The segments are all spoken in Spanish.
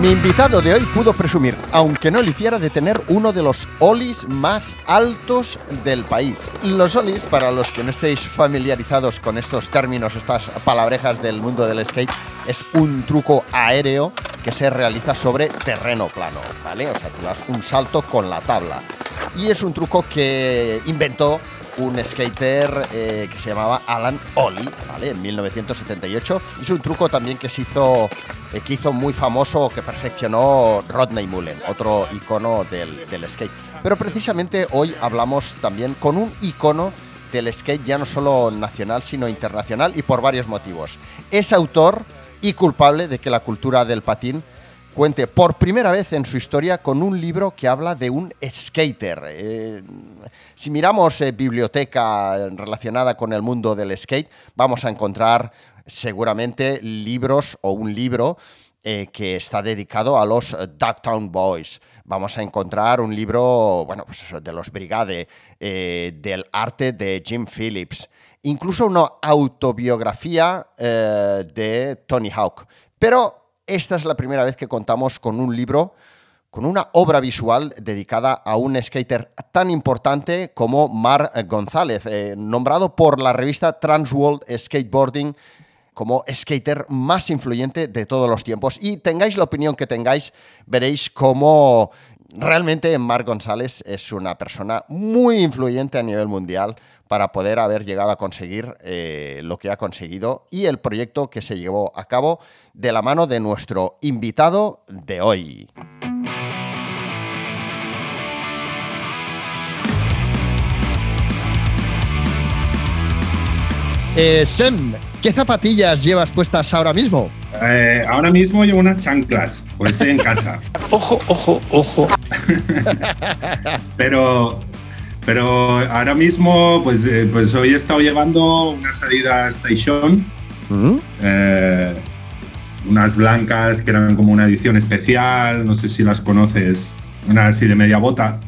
Mi invitado de hoy pudo presumir, aunque no lo hiciera, de tener uno de los olis más altos del país. Los olis, para los que no estéis familiarizados con estos términos, estas palabrejas del mundo del skate, es un truco aéreo que se realiza sobre terreno plano, ¿vale? O sea, tú das un salto con la tabla. Y es un truco que inventó un skater eh, que se llamaba Alan Ollie, ¿vale? En 1978. Es un truco también que se hizo, eh, que hizo muy famoso, que perfeccionó Rodney Mullen, otro icono del, del skate. Pero precisamente hoy hablamos también con un icono del skate ya no solo nacional, sino internacional y por varios motivos. Es autor y culpable de que la cultura del patín cuente por primera vez en su historia con un libro que habla de un skater. Eh, si miramos eh, biblioteca relacionada con el mundo del skate, vamos a encontrar seguramente libros o un libro eh, que está dedicado a los Ducktown Boys. Vamos a encontrar un libro, bueno, pues eso, de los Brigade, del arte de Jim Phillips, incluso una autobiografía de Tony Hawk. Pero esta es la primera vez que contamos con un libro, con una obra visual dedicada a un skater tan importante como Mar González, eh, nombrado por la revista Transworld Skateboarding como skater más influyente de todos los tiempos. Y tengáis la opinión que tengáis, veréis cómo realmente Marc González es una persona muy influyente a nivel mundial para poder haber llegado a conseguir eh, lo que ha conseguido y el proyecto que se llevó a cabo de la mano de nuestro invitado de hoy. Eh, Sem, ¿qué zapatillas llevas puestas ahora mismo? Eh, ahora mismo llevo unas chanclas, pues estoy en casa. Ojo, ojo, ojo. Pero, pero ahora mismo, pues, eh, pues hoy he estado llevando una salida Station, ¿Mm? eh, unas blancas que eran como una edición especial, no sé si las conoces, una así de media bota,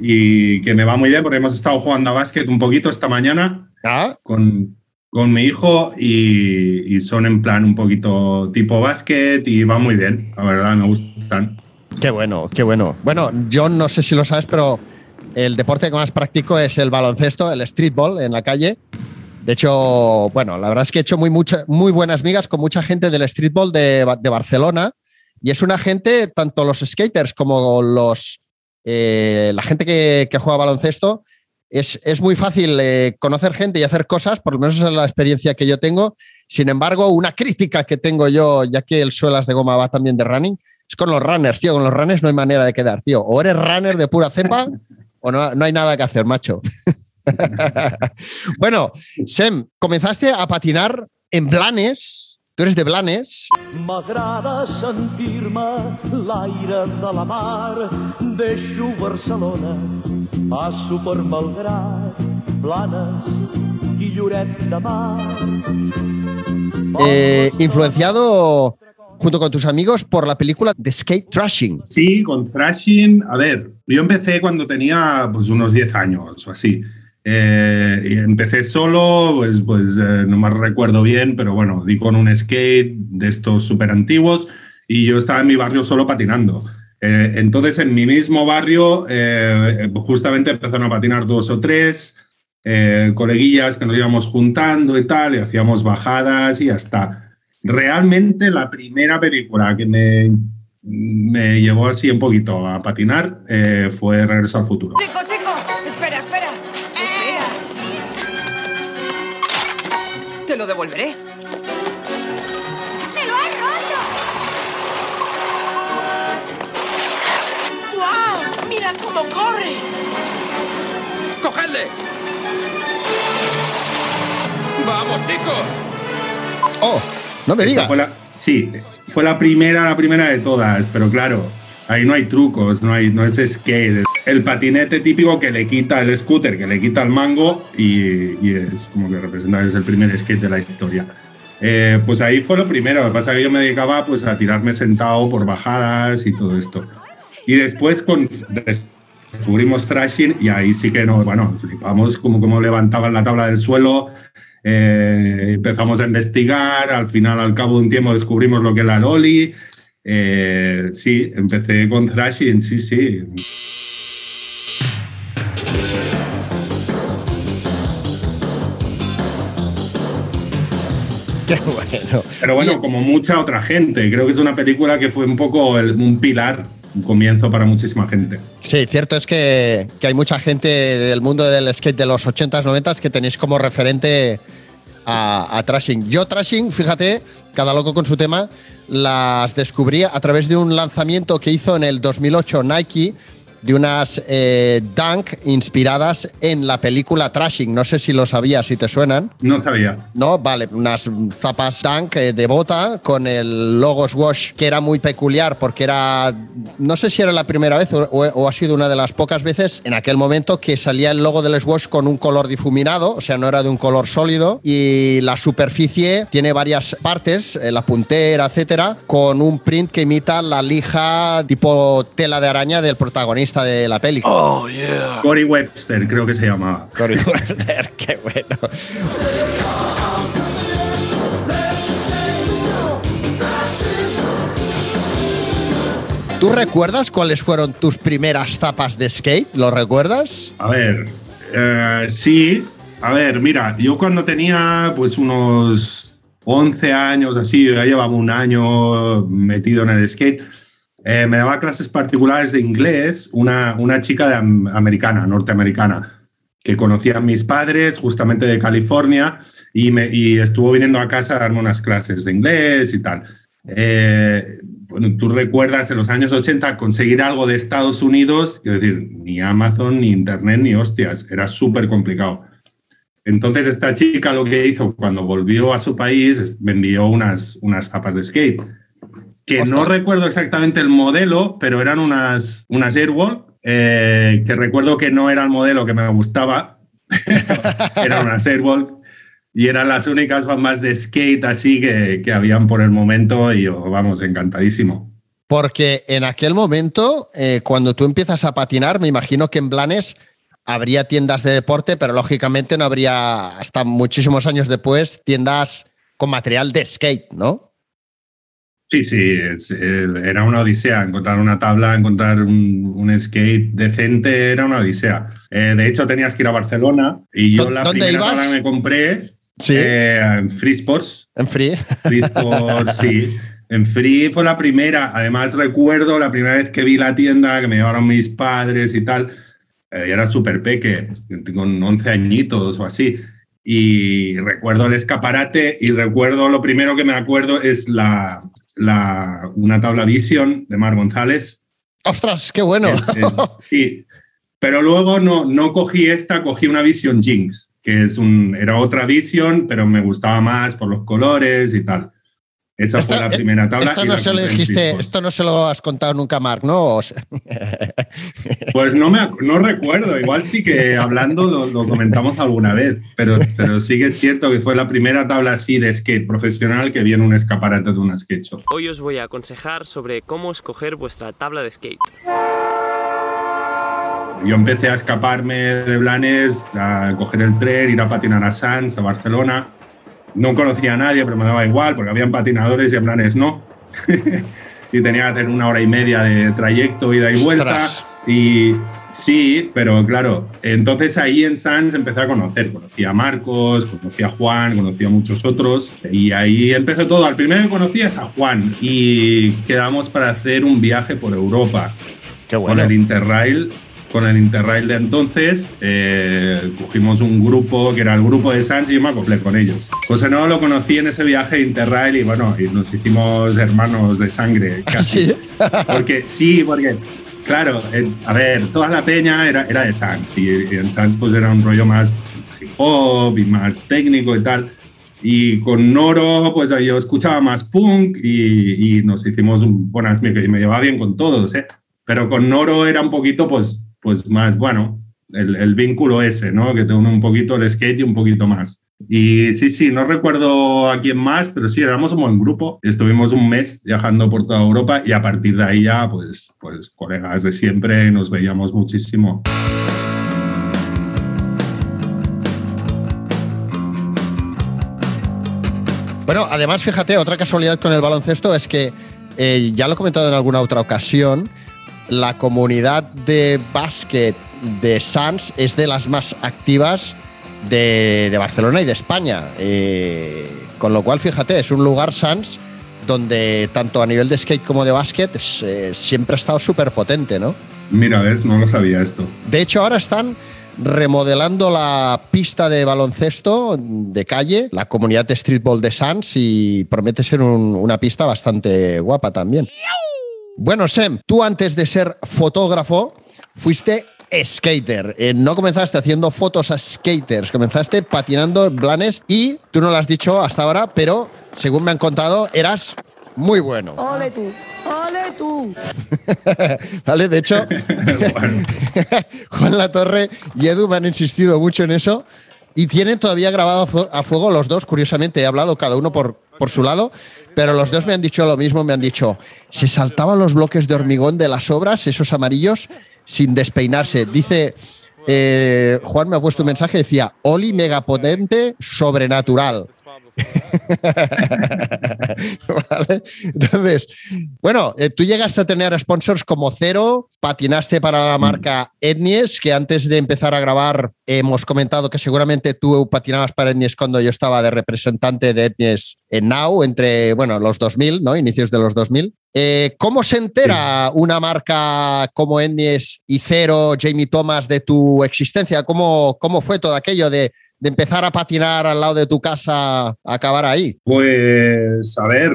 y que me va muy bien porque hemos estado jugando a básquet un poquito esta mañana Ah, con, con mi hijo y, y son en plan un poquito tipo básquet y va muy bien, la verdad, me gustan. Qué bueno, qué bueno. Bueno, yo no sé si lo sabes, pero el deporte que más practico es el baloncesto, el streetball en la calle. De hecho, bueno, la verdad es que he hecho muy, mucha- muy buenas migas con mucha gente del streetball de, de Barcelona. Y es una gente, tanto los skaters como los, eh, la gente que, que juega baloncesto, es, es muy fácil eh, conocer gente y hacer cosas, por lo menos esa es la experiencia que yo tengo. Sin embargo, una crítica que tengo yo, ya que el suelas de goma va también de running, es con los runners, tío. Con los runners no hay manera de quedar, tío. O eres runner de pura cepa o no, no hay nada que hacer, macho. bueno, Sem, comenzaste a patinar en Blanes. Tú eres de Blanes. M'agrada sentir-me l'aire de la mar. Deixo Barcelona, passo per Malgrat, Blanes i Lloret de Mar. eh, influenciado junto con tus amigos por la película The Skate Trashing. Sí, con thrashing, a ver, yo empecé cuando tenía pues unos 10 años o así. Eh, y empecé solo, pues, pues eh, no me recuerdo bien, pero bueno, di con un skate de estos súper antiguos y yo estaba en mi barrio solo patinando. Eh, entonces, en mi mismo barrio, eh, justamente empezaron a patinar dos o tres eh, coleguillas que nos íbamos juntando y tal, y hacíamos bajadas y ya está. Realmente la primera película que me, me llevó así un poquito a patinar eh, fue Regreso al Futuro. Chico, chico, espera, espera. Espera. Te lo devolveré. ¡Me lo has roto! ¡Guau! ¡Mira cómo corre! ¡Cogedle! ¡Vamos, chicos! Oh, no me digas. sí, fue la primera, la primera de todas, pero claro, ahí no hay trucos, no, hay, no es skate. El patinete típico que le quita el scooter, que le quita el mango y, y es como que representa es el primer skate de la historia. Eh, pues ahí fue lo primero, lo que pasa es que yo me dedicaba pues, a tirarme sentado por bajadas y todo esto. Y después con, descubrimos thrashing y ahí sí que no, bueno, flipamos como, como levantaban la tabla del suelo, eh, empezamos a investigar, al final, al cabo de un tiempo, descubrimos lo que es la Loli. Eh, sí, empecé con thrashing, sí, sí. Qué bueno. Pero bueno, como mucha otra gente, creo que es una película que fue un poco el- un pilar, un comienzo para muchísima gente. Sí, cierto es que, que hay mucha gente del mundo del skate de los 80s, 90s que tenéis como referente a, a Trashing. Yo Trashing, fíjate, cada loco con su tema, las descubrí a través de un lanzamiento que hizo en el 2008 Nike de unas eh, dunk inspiradas en la película Trashing. No sé si lo sabías, si te suenan. No sabía. No, vale, unas zapas Dunk eh, de bota con el logo Swash que era muy peculiar porque era, no sé si era la primera vez o, o ha sido una de las pocas veces en aquel momento que salía el logo del Swash con un color difuminado, o sea, no era de un color sólido y la superficie tiene varias partes, eh, la puntera, etcétera, con un print que imita la lija tipo tela de araña del protagonista de la peli. Cory Webster, creo que se llamaba. Cory Webster, qué bueno. ¿Tú recuerdas cuáles fueron tus primeras tapas de skate? ¿Lo recuerdas? A ver, eh, sí. A ver, mira, yo cuando tenía pues unos 11 años, así, ya llevaba un año metido en el skate, eh, me daba clases particulares de inglés una, una chica de am- americana, norteamericana, que conocían mis padres justamente de California y, me, y estuvo viniendo a casa a darme unas clases de inglés y tal. Eh, tú recuerdas en los años 80 conseguir algo de Estados Unidos, quiero decir, ni Amazon, ni Internet, ni hostias, era súper complicado. Entonces esta chica lo que hizo cuando volvió a su país, me envió unas, unas zapas de skate, que no recuerdo exactamente el modelo, pero eran unas, unas Airwall, eh, que recuerdo que no era el modelo que me gustaba, eran unas Airwall y eran las únicas más de skate así que, que habían por el momento y yo, vamos, encantadísimo. Porque en aquel momento, eh, cuando tú empiezas a patinar, me imagino que en Blanes habría tiendas de deporte, pero lógicamente no habría, hasta muchísimos años después, tiendas con material de skate, ¿no? Sí, sí, es- era una odisea. Encontrar una tabla, encontrar un, un skate decente era una odisea. Eh, de hecho, tenías que ir a Barcelona y yo ¿Dó- la primera ibas? tabla que me compré Sí. eh, en Free Sports. En free. Free Sports, sí. En Free fue la primera. Además, recuerdo la primera vez que vi la tienda, que me llevaron mis padres y tal. Eh, y era súper peque, con 11 añitos o así. Y recuerdo el escaparate y recuerdo, lo primero que me acuerdo es la, la, una tabla Vision de Mar González. ¡Ostras, qué bueno! Sí, pero luego no, no cogí esta, cogí una Vision Jinx, que es un, era otra Vision, pero me gustaba más por los colores y tal. Esa fue la primera tabla. Esto no se lo dijiste, esto no se lo has contado nunca a Mark, ¿no? O sea, Pues no, me, ac- no recuerdo, igual sí que hablando lo, lo comentamos alguna vez, pero, pero sí que es cierto que fue la primera tabla así de skate profesional que vi en un escaparate de una skate shop. Hoy os voy a aconsejar sobre cómo escoger vuestra tabla de skate. Yo empecé a escaparme de Blanes, a coger el tren, ir a patinar a Sanz, a Barcelona. No conocía a nadie, pero me daba igual, porque habían patinadores y en Blanes no. y tenía que hacer una hora y media de trayecto, ida y vuelta. Ostras. Y sí, pero claro, entonces ahí en Sanz empecé a conocer. Conocí a Marcos, conocí a Juan, conocí a muchos otros. Y ahí empezó todo. Al primero que conocí es a Juan y quedamos para hacer un viaje por Europa qué con el Interrail. Con el Interrail de entonces, eh, cogimos un grupo que era el grupo de Sanz y yo me acoplé con ellos. José no lo conocí en ese viaje de Interrail y bueno, y nos hicimos hermanos de sangre. Casi. Sí. Porque sí, porque, claro, eh, a ver, toda la peña era, era de Sans y, y en Sans pues era un rollo más hip hop y más técnico y tal. Y con Noro, pues yo escuchaba más punk y, y nos hicimos buenas, me, me llevaba bien con todos, ¿eh? Pero con Noro era un poquito, pues, pues más, bueno, el, el vínculo ese, ¿no? Que te une un poquito el skate y un poquito más. Y sí, sí, no recuerdo a quién más, pero sí, éramos un buen grupo. Estuvimos un mes viajando por toda Europa y a partir de ahí ya, pues, pues colegas de siempre, nos veíamos muchísimo. Bueno, además, fíjate, otra casualidad con el baloncesto es que, eh, ya lo he comentado en alguna otra ocasión, la comunidad de básquet de Sans es de las más activas de, de Barcelona y de España. Eh, con lo cual, fíjate, es un lugar Sans donde tanto a nivel de skate como de básquet es, eh, siempre ha estado súper potente, ¿no? Mira, ves, no lo sabía esto. De hecho, ahora están remodelando la pista de baloncesto de calle, la comunidad de streetball de Sans, y promete ser un- una pista bastante guapa también. Bueno, Sem, tú antes de ser fotógrafo fuiste skater. Eh, no comenzaste haciendo fotos a skaters, comenzaste patinando en planes y tú no lo has dicho hasta ahora, pero según me han contado, eras muy bueno. Ole tú, ole tú. ¿Vale? De hecho. Juan Latorre y Edu me han insistido mucho en eso y tienen todavía grabado a fuego los dos. Curiosamente, he hablado cada uno por, por su lado, pero los dos me han dicho lo mismo. Me han dicho, se saltaban los bloques de hormigón de las obras, esos amarillos, sin despeinarse. Dice, eh, Juan me ha puesto un mensaje, decía, Oli megapotente sobrenatural. ¿Vale? Entonces, bueno, eh, tú llegaste a tener sponsors como Cero, patinaste para la marca Etnies, que antes de empezar a grabar hemos comentado que seguramente tú patinabas para Etnies cuando yo estaba de representante de Etnies en Now, entre, bueno, los 2000, ¿no? Inicios de los 2000. Eh, ¿Cómo se entera una marca como Etnies y Cero, Jamie Thomas, de tu existencia? ¿Cómo, cómo fue todo aquello de, de empezar a patinar al lado de tu casa a acabar ahí? Pues, a ver,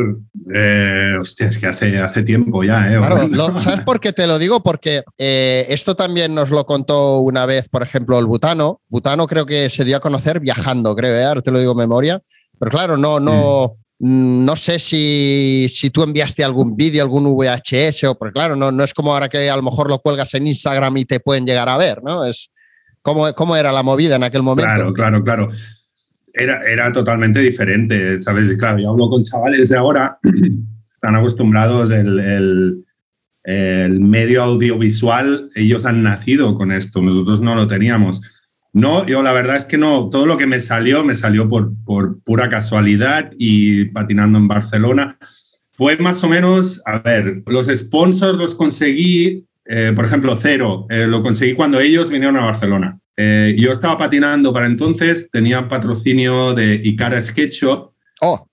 eh, hostia, es que hace, hace tiempo ya, ¿eh? Claro, lo- ¿sabes por qué te lo digo? Porque eh, esto también nos lo contó una vez, por ejemplo, el Butano. Butano creo que se dio a conocer viajando, creo, ¿eh? ahora te lo digo en memoria. Pero claro, no, no, mm, no sé si, si tú enviaste algún vídeo, algún VHS, o porque claro, no, no es como ahora que a lo mejor lo cuelgas en Instagram y te pueden llegar a ver, ¿no? Es cómo, cómo era la movida en aquel momento. Claro, claro, claro. Era, era totalmente diferente, ¿sabes? Claro, yo hablo con chavales de ahora, están acostumbrados el, el, el medio audiovisual, ellos han nacido con esto, nosotros no lo teníamos. No, yo la verdad es que no, todo lo que me salió, me salió por, por pura casualidad y patinando en Barcelona. Fue más o menos, a ver, los sponsors los conseguí, eh, por ejemplo, Cero, eh, lo conseguí cuando ellos vinieron a Barcelona. Eh, yo estaba patinando para entonces, tenía patrocinio de Icara Skate Shop, Oh,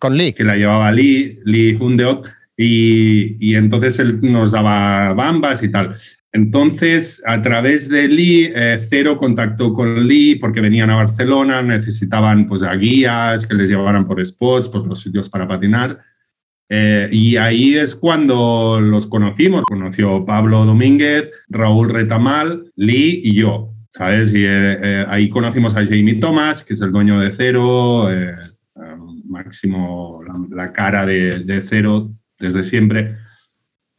con Lee. que la llevaba Lee, Lee Hundeok, y, y entonces él nos daba bambas y tal. Entonces, a través de Lee, Cero contactó con Lee porque venían a Barcelona, necesitaban pues, a guías que les llevaran por spots, por los sitios para patinar. Eh, y ahí es cuando los conocimos. Conoció Pablo Domínguez, Raúl Retamal, Lee y yo. ¿Sabes? Y eh, eh, ahí conocimos a Jamie Thomas, que es el dueño de Cero, máximo la, cara de Cero desde siempre.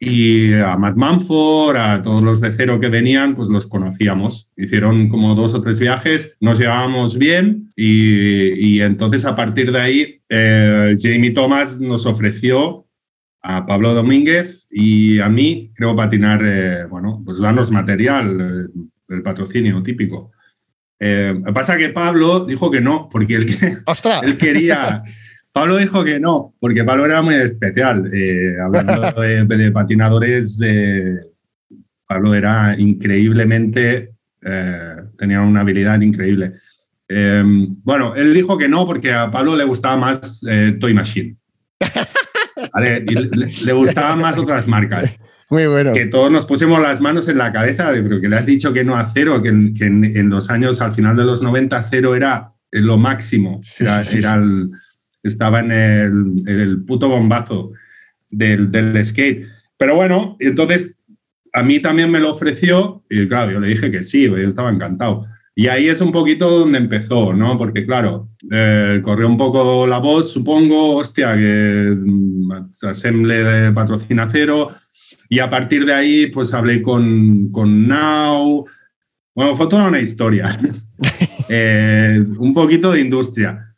Y a Matt Manford, a todos los de Cero que venían, pues los conocíamos. Hicieron como dos o tres viajes, nos llevábamos bien y, y entonces a partir de ahí eh, Jamie Thomas nos ofreció a Pablo Domínguez y a mí, creo, patinar, eh, bueno, pues darnos material, eh, el patrocinio típico. Eh, pasa que Pablo dijo que no, porque él, que- él quería... Pablo dijo que no, porque Pablo era muy especial. Eh, hablando de, de patinadores, eh, Pablo era increíblemente, eh, tenía una habilidad increíble. Eh, bueno, él dijo que no porque a Pablo le gustaba más eh, Toy Machine. ¿Vale? Y le, le gustaban más otras marcas. Muy bueno. Que todos nos pusimos las manos en la cabeza, de, pero que le has dicho que no a cero, que, en, que en- en los años, al final de los 90, cero era lo máximo. Era, Sí, sí, sí. era el- estaba en el, el puto bombazo del, del skate. Pero bueno, entonces a mí también me lo ofreció y claro, yo le dije que sí, yo estaba encantado. Y ahí es un poquito donde empezó, ¿no? Porque claro, eh, corrió un poco la voz, supongo, hostia, que mm, Assemble patrocina cero. Y a partir de ahí, pues hablé con, con Now. Bueno, fue toda una historia. Eh, un poquito de industria.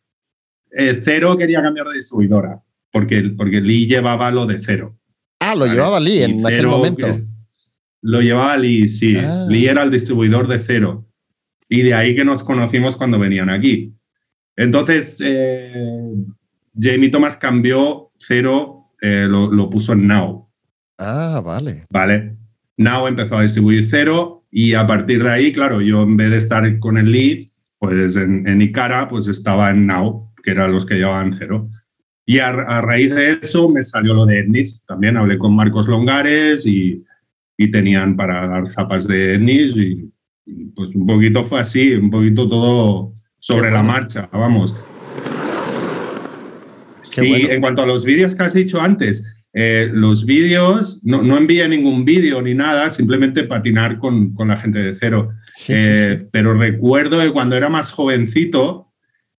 Eh, cero quería cambiar de distribuidora, porque, porque Lee llevaba lo de cero. Ah, lo ¿vale? llevaba Lee en aquel momento. es- Lo llevaba Lee, sí. Ah. Lee era el distribuidor de cero. Y de ahí que nos conocimos cuando venían aquí. Entonces, eh, Jamie Thomas cambió cero, eh, lo, lo puso en Now, Ah, vale. ¿vale? Now empezó a distribuir cero y a partir de ahí, claro, yo en vez de estar con el lead, pues en, en Icara, pues estaba en Now, que eran los que llevaban cero. Y a, a raíz de eso me salió lo de Etnis. También hablé con Marcos Longares y, y tenían para dar zapas de Etnis y, y, pues un poquito fue así, un poquito todo sobre Qué la bueno. marcha, vamos. Sí, bueno. en cuanto a los vídeos que has dicho antes, eh, los vídeos, no, no envié ningún vídeo ni nada, simplemente patinar con, con la gente de cero. Sí, sí, Eh, sí. Pero recuerdo que cuando era más jovencito,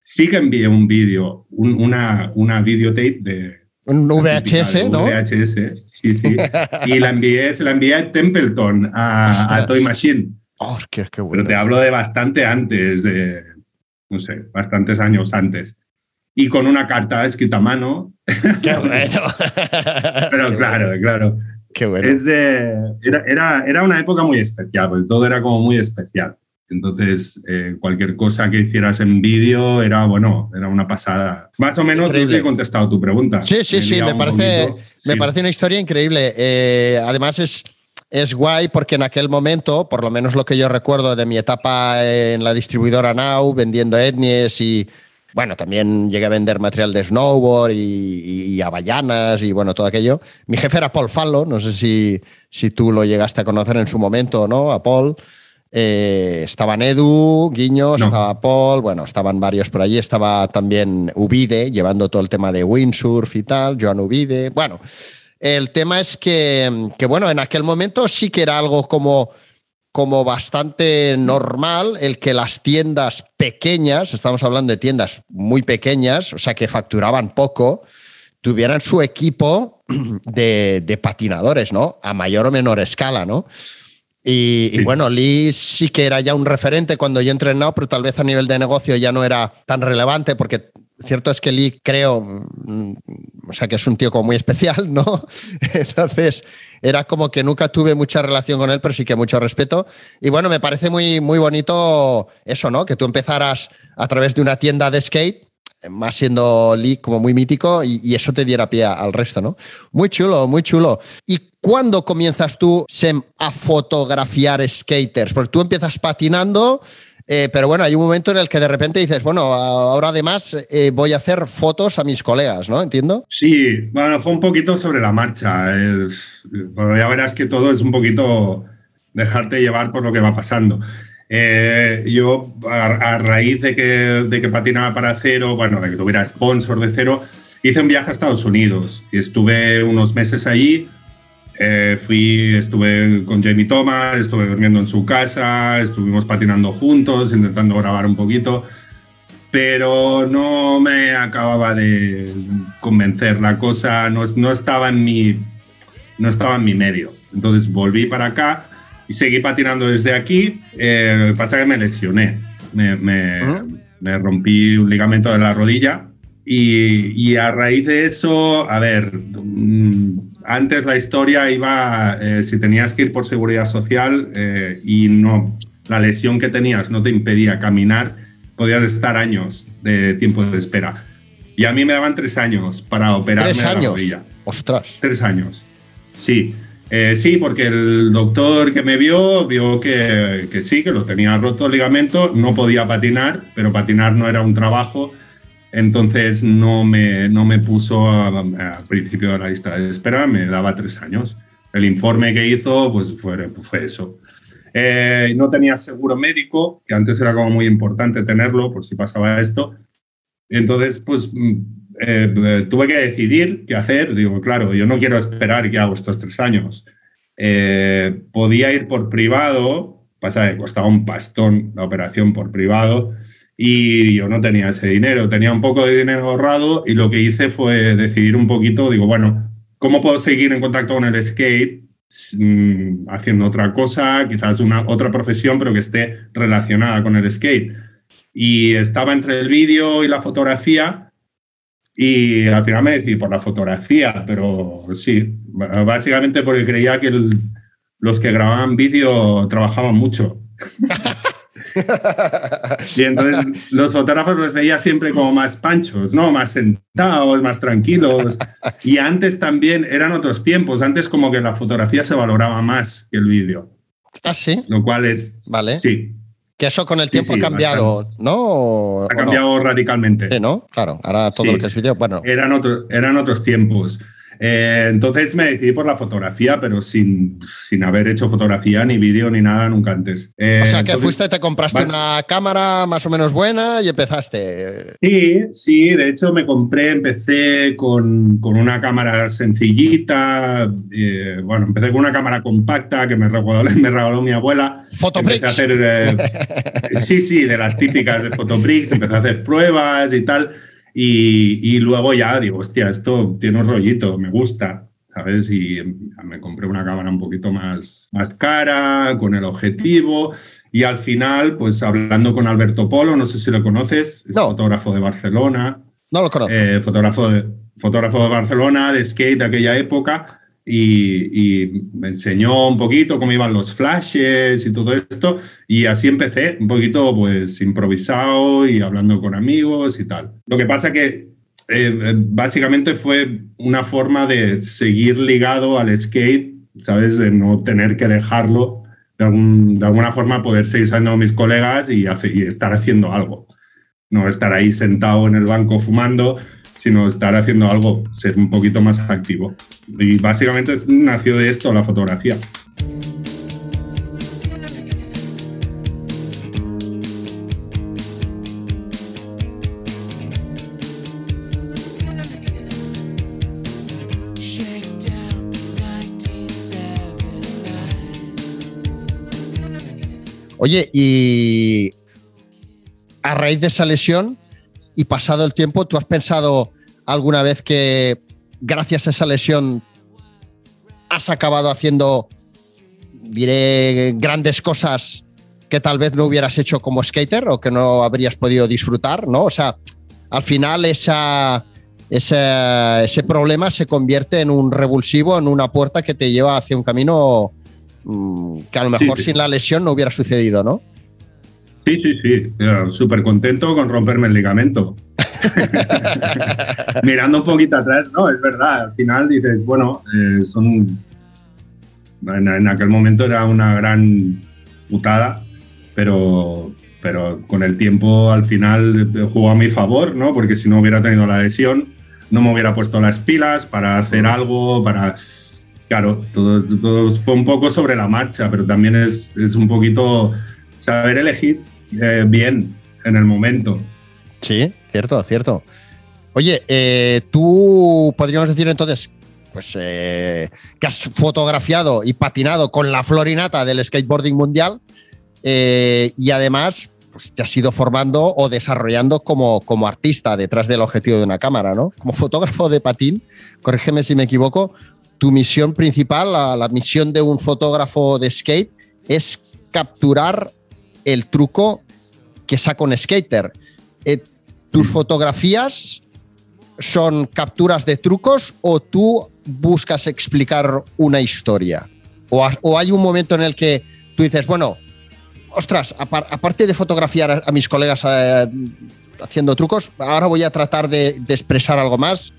sí que envié un vídeo, un- una, una videotape de... Un VHS, de ¿no? VHS, sí, sí. y la envié, se la envié a Templeton, a, a. Toy Machine. Oh, qué, qué Pero bueno. te hablo de bastante antes, de, no sé, bastantes años antes. Y con una carta escrita a mano. Qué bueno. Pero Qué claro, bueno, claro. Qué bueno. Es de- era, era, era una época muy especial, porque todo era como muy especial. Entonces, eh, cualquier cosa que hicieras en vídeo era, bueno, era una pasada. Más o menos, no sé Increíble. si he contestado tu pregunta. Sí, sí, sí, me parece, poquito. me Sí. parece una historia increíble. Eh, además es, es guay porque en aquel momento, por lo menos lo que yo recuerdo de mi etapa en la distribuidora Now, vendiendo etnies y, bueno, también llegué a vender material de snowboard y, y, y avellanas y, bueno, todo aquello. Mi jefe era Paul Fallo, no sé si, si tú lo llegaste a conocer en su momento, ¿no? A Paul. Eh, estaban Edu, Guiños, No. estaba Paul, bueno, estaban varios por allí, estaba también Ubide, llevando todo el tema de windsurf y tal, Joan Ubide. Bueno, el tema es que, que, bueno, en aquel momento sí que era algo como, como bastante normal el que las tiendas pequeñas, estamos hablando de tiendas muy pequeñas, o sea, que facturaban poco, tuvieran su equipo de, de patinadores, ¿no? A mayor o menor escala, ¿no? Y, bueno, Lee sí que era ya un referente cuando yo entré en Now, pero tal vez a nivel de negocio ya no era tan relevante, porque cierto es que Lee creo, mm, o sea, que es un tío como muy especial, ¿no? Entonces, era como que nunca tuve mucha relación con él, pero sí que mucho respeto. Y bueno, me parece muy, muy bonito eso, ¿no? Que tú empezaras a través de una tienda de skate, más siendo Lee como muy mítico, y, eso te diera pie al resto, ¿no? Muy chulo, muy chulo. ¿Y cuándo comienzas tú, Sem, a fotografiar skaters? Porque tú empiezas patinando, eh, pero bueno, hay un momento en el que de repente dices, bueno, ahora además eh, voy a hacer fotos a mis colegas, ¿no? ¿Entiendo? Sí, bueno, fue un poquito sobre la marcha. Es- bueno, ya verás que todo es un poquito dejarte llevar por lo que va pasando. Eh, yo, a, a raíz de que, de que patinaba para cero, bueno, de que tuviera sponsor de cero, hice un viaje a Estados Unidos y estuve unos meses allí. Eh, fui, estuve con Jamie Thomas, estuve durmiendo en su casa, estuvimos patinando juntos, intentando grabar un poquito pero no me acababa de convencer. La cosa no, no, estaba en mi, no estaba en mi medio. Entonces volví para acá y seguí patinando desde aquí. Eh, pasa que me lesioné. Me, me, Ujú. me rompí un ligamento de la rodilla y, y a raíz de eso, a ver, mm, antes la historia iba, eh, si tenías que ir por seguridad social eh, y no, la lesión que tenías no te impedía caminar, podías estar años de tiempo de espera. Y a mí me daban tres años para operarme Tres de la años. rodilla. Ostras. Tres años. Sí. Eh, sí, porque el doctor que me vio vio que, sí, que lo tenía roto el ligamento, no podía patinar, pero patinar no era un trabajo, entonces no me, no me puso al principio de la lista de espera, me daba tres años. El informe que hizo pues fue, fue eso. Eh, no tenía seguro médico, que antes era como muy importante tenerlo por si pasaba esto. Entonces, pues mm, eh, eh, tuve que decidir qué hacer. Digo, claro, yo no quiero esperar que hago estos tres años. Eh, podía ir por privado, Pasa que costaba un pastón la operación por privado y yo no tenía ese dinero, tenía un poco de dinero ahorrado y lo que hice fue decidir un poquito, digo, bueno, ¿cómo puedo seguir en contacto con el skate mm, haciendo otra cosa, quizás una otra profesión, pero que esté relacionada con el skate? Y estaba entre el vídeo y la fotografía y al final me decidí por la fotografía, pero sí, básicamente porque creía que el, los que grababan vídeo trabajaban mucho. y entonces los fotógrafos los veía siempre como más panchos, ¿no? Más sentados, más tranquilos. Y antes también eran otros tiempos. Antes como que la fotografía se valoraba más que el vídeo. Ah, sí. Lo cual es... Vale. Sí. Que eso con el tiempo Sí, sí, ha cambiado, bastante. ¿no? Ha cambiado radicalmente. Sí, ¿no? Claro, ahora todo lo que es vídeo, bueno. Eran, otro- eran otros tiempos. Eh, entonces me decidí por la fotografía, pero sin, sin haber hecho fotografía, ni vídeo, ni nada nunca antes. Eh, O sea, que entonces- fuiste, te compraste Vale. una cámara más o menos buena y empezaste. Sí, sí, de hecho me compré, empecé con, con una cámara sencillita, eh, bueno, empecé con una cámara compacta que me regaló, me regaló mi abuela. Fotoprix. Hacer, sí, sí, de las típicas de Fotoprix, empecé a hacer pruebas y tal, y, y luego ya digo, hostia, esto tiene un rollito, me gusta. ¿Sabes? Y me compré una cámara un poquito más, más cara, con el objetivo. Y al final, pues hablando con Alberto Polo, no sé si lo conoces, es No. fotógrafo de Barcelona, No lo conozco. eh, fotógrafo, de, fotógrafo de Barcelona, de skate de aquella época, y, y me enseñó un poquito cómo iban los flashes y todo esto, y así empecé, un poquito pues improvisado y hablando con amigos y tal. Lo que pasa que eh, básicamente fue una forma de seguir ligado al skate, ¿sabes? De no tener que dejarlo, de, algún- de alguna forma poder seguir saliendo con mis colegas y, hace- y estar haciendo algo no estar ahí sentado en el banco fumando, sino estar haciendo algo, ser un poquito más activo. Y básicamente nació de esto la fotografía. Oye, y a raíz de esa lesión y pasado el tiempo, ¿tú has pensado alguna vez que gracias a esa lesión has acabado haciendo, diré, grandes cosas que tal vez no hubieras hecho como skater o que no habrías podido disfrutar, ¿no? O sea, al final esa, ese, ese problema se convierte en un revulsivo, en una puerta que te lleva hacia un camino mm, que a lo mejor sí. sin la lesión no hubiera sucedido, ¿no? Sí, sí, sí. Súper contento con romperme el ligamento. Mirando un poquito atrás, no, es verdad. Al final dices, bueno, eh, son. En, en aquel momento era una gran putada, pero, pero con el tiempo al final jugó a mi favor, ¿no? Porque si no hubiera tenido la lesión, no me hubiera puesto las pilas para hacer algo, para. Claro, todo, todo fue un poco sobre la marcha, pero también es, es un poquito saber elegir eh, bien en el momento. Sí, cierto, cierto. Oye, eh, tú podríamos decir entonces, pues eh, que has fotografiado y patinado con la florinata del skateboarding mundial y además pues, te has ido formando o desarrollando como, como artista detrás del objetivo de una cámara, ¿no? Como fotógrafo de patín, corrígeme si me equivoco, tu misión principal, la misión de un fotógrafo de skate es capturar el truco que saca un skater. Eh, ¿Tus fotografías son capturas de trucos o tú buscas explicar una historia? ¿O, ha- o hay un momento en el que tú dices, bueno, ostras, apar- aparte de fotografiar a, a mis colegas eh, haciendo trucos, ahora voy a tratar de, de expresar algo más?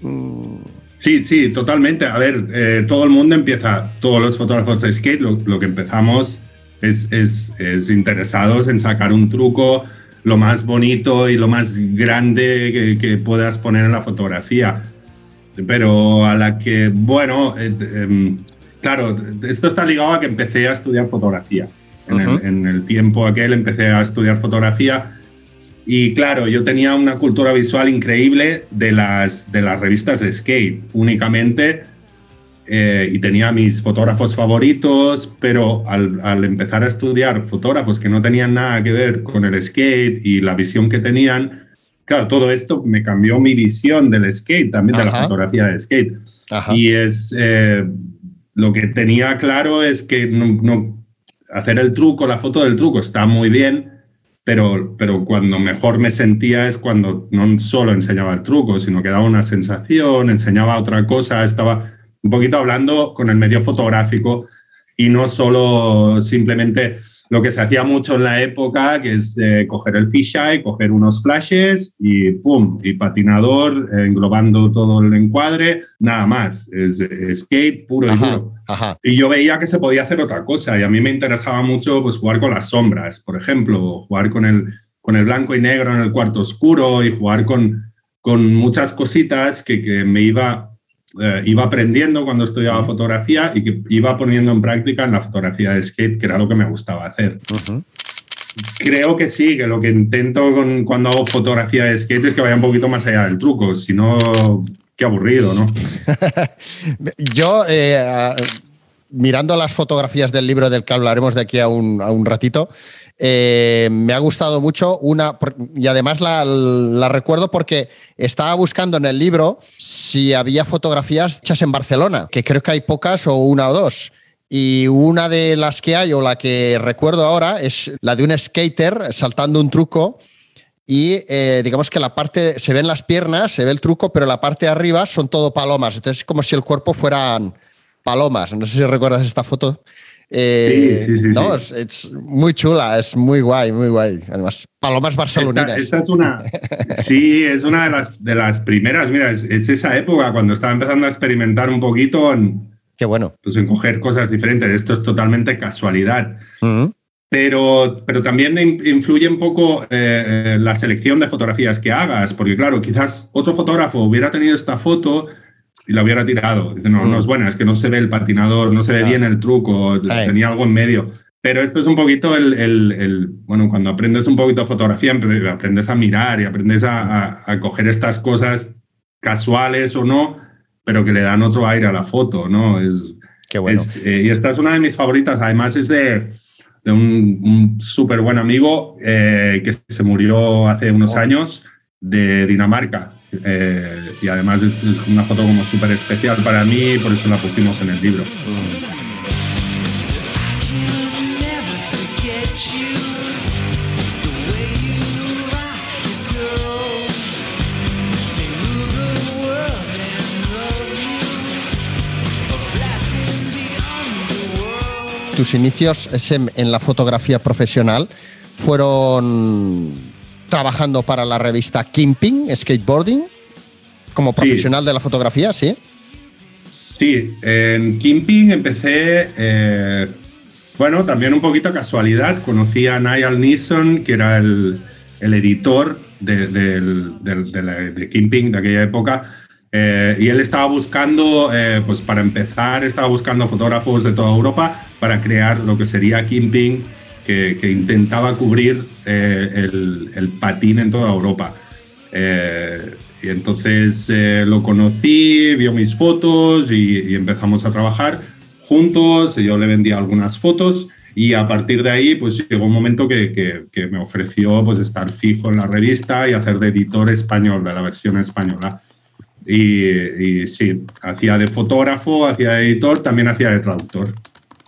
Mm, Sí, sí, totalmente. A ver, eh, todo el mundo empieza, todos los fotógrafos de skate, lo, lo que empezamos es, es, es interesados en sacar un truco lo más bonito y lo más grande que, que puedas poner en la fotografía. Pero a la que, bueno, eh, em, claro, esto está ligado a que empecé a estudiar fotografía. En, el, en el tiempo aquel empecé a estudiar fotografía y claro, yo tenía una cultura visual increíble de las, de las revistas de skate. Únicamente eh, y tenía mis fotógrafos favoritos, pero al, al, empezar a estudiar fotógrafos que no tenían nada que ver con el skate y la visión que tenían, claro, todo esto me cambió mi visión del skate, también de la fotografía de skate. Ajá. Y es eh, lo que tenía claro es que no, no, hacer el truco, la foto del truco está muy bien, pero, pero cuando mejor me sentía es cuando no solo enseñaba el truco, sino que daba una sensación, enseñaba otra cosa, estaba un poquito hablando con el medio fotográfico y no solo simplemente lo que se hacía mucho en la época, que es eh, coger el fisheye, coger unos flashes y pum, y patinador, eh, englobando todo el encuadre, nada más, es, es skate puro y duro. Ajá. Y yo veía que se podía hacer otra cosa y a mí me interesaba mucho pues, jugar con las sombras, por ejemplo, jugar con el, con el blanco y negro en el cuarto oscuro y jugar con, con muchas cositas que, que me iba eh, iba aprendiendo cuando estudiaba fotografía y que iba poniendo en práctica en la fotografía de skate, que era lo que me gustaba hacer. Uh -huh. Creo que sí, que lo que intento con, cuando hago fotografía de skate es que vaya un poquito más allá del truco, si no, qué aburrido, ¿no? Yo, eh, mirando las fotografías del libro del que hablaremos de aquí a un, a un ratito, eh, me ha gustado mucho una, y además la, recuerdo porque estaba buscando en el libro si había fotografías hechas en Barcelona, que creo que hay pocas o una o dos. Y una de las que hay o la que recuerdo ahora es la de un skater saltando un truco y eh, digamos que la parte, se ven las piernas, se ve el truco, pero la parte de arriba son todo palomas. Entonces es como si el cuerpo fueran palomas. No sé si recuerdas esta foto. Eh, sí, sí, sí, no, es, es, muy chula, es muy guay, muy guay. Además, palomas barceloninas. Esta, esta es una, sí, es una de las, de las primeras. Mira, es, es, esa época cuando estaba empezando a experimentar un poquito en, Qué bueno. Pues en coger cosas diferentes. Esto es totalmente casualidad. Uh -huh. Pero, pero también influye un poco eh, la selección de fotografías que hagas, porque claro, quizás otro fotógrafo hubiera tenido esta foto y la hubiera tirado. Dice, no, mm. no es buena, es que no se ve el patinador, no se ve bien el truco, Ay. tenía algo en medio. Pero esto es un poquito el, el, el, bueno, cuando aprendes un poquito de fotografía, aprendes a mirar y aprendes a, a, a coger estas cosas casuales o no, pero que le dan otro aire a la foto, ¿no? Es, Qué bueno. Es, eh, y esta es una de mis favoritas, además es de, de un, un súper buen amigo eh, que se murió hace unos oh. años de Dinamarca. Eh, y además es, una foto como súper especial para mí, por eso la pusimos en el libro. Tus inicios en la fotografía profesional fueron trabajando para la revista Kimping Skateboarding como profesional sí. de la fotografía, ¿sí? Sí, en Kimping empecé, eh, bueno, también un poquito casualidad. Conocí a Niall Neeson, que era el, el editor de, de, de, de, de Kimping de aquella época. Eh, y él estaba buscando, eh, pues para empezar, estaba buscando fotógrafos de toda Europa para crear lo que sería Kimping, que, que intentaba cubrir eh, el, el, patín en toda Europa. Eh, y entonces eh, lo conocí, vio mis fotos y, y, empezamos a trabajar juntos. Yo le vendía algunas fotos y a partir de ahí pues llegó un momento que, que, que me ofreció pues estar fijo en la revista y hacer de editor español, de la versión española. Y, y, sí, hacía de fotógrafo, hacía de editor, también hacía de traductor.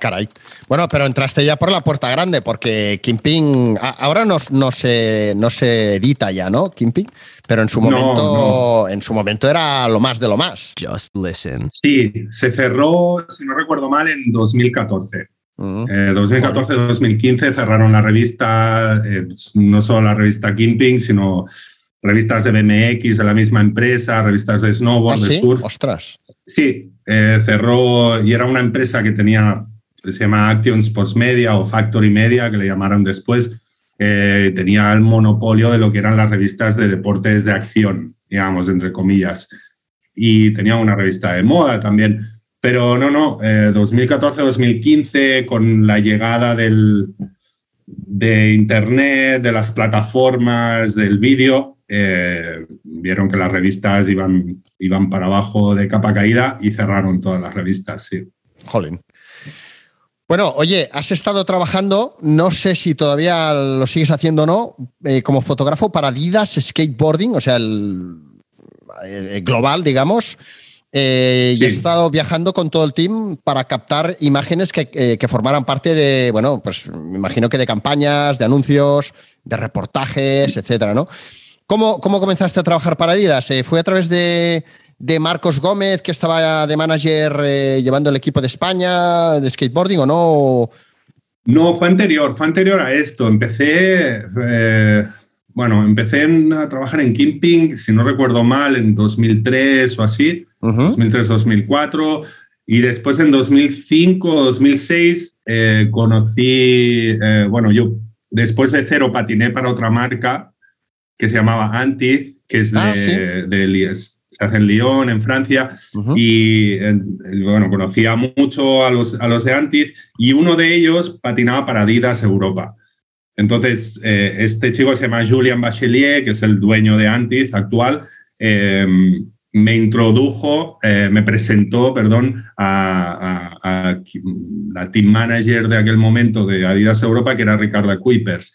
Caray. Bueno, pero entraste ya por la puerta grande, porque Kimping ahora no, no, se, no se edita ya, ¿no? Kimping, pero en su momento, no, no. en su momento era lo más de lo más. Just listen. Sí, se cerró, si no recuerdo mal, en 2014. Uh -huh. eh, 2014-2015 cerraron la revista, eh, no solo la revista Kimping, sino revistas de BMX de la misma empresa, revistas de snowboard, ¿Ah, de sí? surf. Ostras. Sí, eh, cerró y era una empresa que tenía, se llama Action Sports Media o Factory Media, que le llamaron después. Eh, tenía el monopolio de lo que eran las revistas de deportes de acción, digamos, entre comillas. Y tenía una revista de moda también. Pero no, no, eh, 2014-2015, con la llegada del, de Internet, de las plataformas, del vídeo, eh, vieron que las revistas iban, iban para abajo de capa caída y cerraron todas las revistas, sí. Jolín. Bueno, oye, has estado trabajando, no sé si todavía lo sigues haciendo o no, eh, como fotógrafo para Adidas Skateboarding, o sea, el, el global, digamos. Eh, y has Sí. estado viajando con todo el team para captar imágenes que, eh, que formaran parte de, bueno, pues me imagino que de campañas, de anuncios, de reportajes, etcétera, ¿no? ¿Cómo, cómo comenzaste a trabajar para Adidas? Eh, ¿Fue a través de, de Marcos Gómez, que estaba de manager eh, llevando el equipo de España de skateboarding o no? No, fue anterior, fue anterior a esto. Empecé, eh, bueno, empecé a trabajar en Kimping, si no recuerdo mal, en 2003 o así, Ujú. 2003-2004. Y después en 2005-2006 eh, conocí, bueno, yo después de cero patiné para otra marca que se llamaba Antiz, que es de, Ah, sí. de Lies- se hace en Lyon, en Francia. Ujú. Y eh, bueno, conocía mucho a los, a los de Antiz y uno de ellos patinaba para Adidas Europa. Entonces, eh, este chico se llama Julian Bachelier, que es el dueño de Antiz actual, eh, me introdujo, eh, me presentó, perdón, a, a- a la team manager de aquel momento de Adidas Europa, que era Ricardo Kuipers.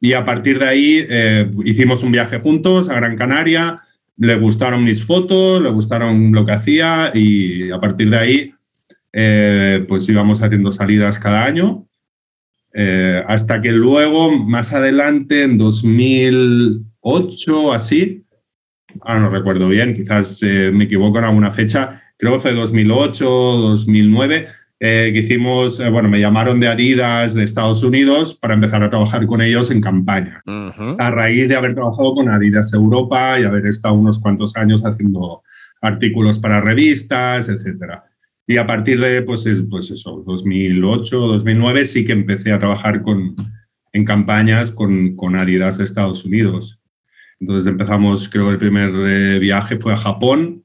Y a partir de ahí eh, hicimos un viaje juntos a Gran Canaria, le gustaron mis fotos, le gustaron lo que hacía y a partir de ahí eh, pues íbamos haciendo salidas cada año. eh, hasta que luego, más adelante, en 2008 así, ahora no recuerdo bien, quizás eh, me equivoco en alguna fecha, creo que fue 2008, 2009, eh, que hicimos, eh, bueno, me llamaron de Adidas de Estados Unidos para empezar a trabajar con ellos en campaña Ujú. a raíz de haber trabajado con Adidas Europa y haber estado unos cuantos años haciendo artículos para revistas, etcétera. Y a partir de, pues, es- pues eso, 2008, 2009, sí que empecé a trabajar con, en campañas con, con Adidas de Estados Unidos. Entonces empezamos, creo que el primer eh, viaje fue a Japón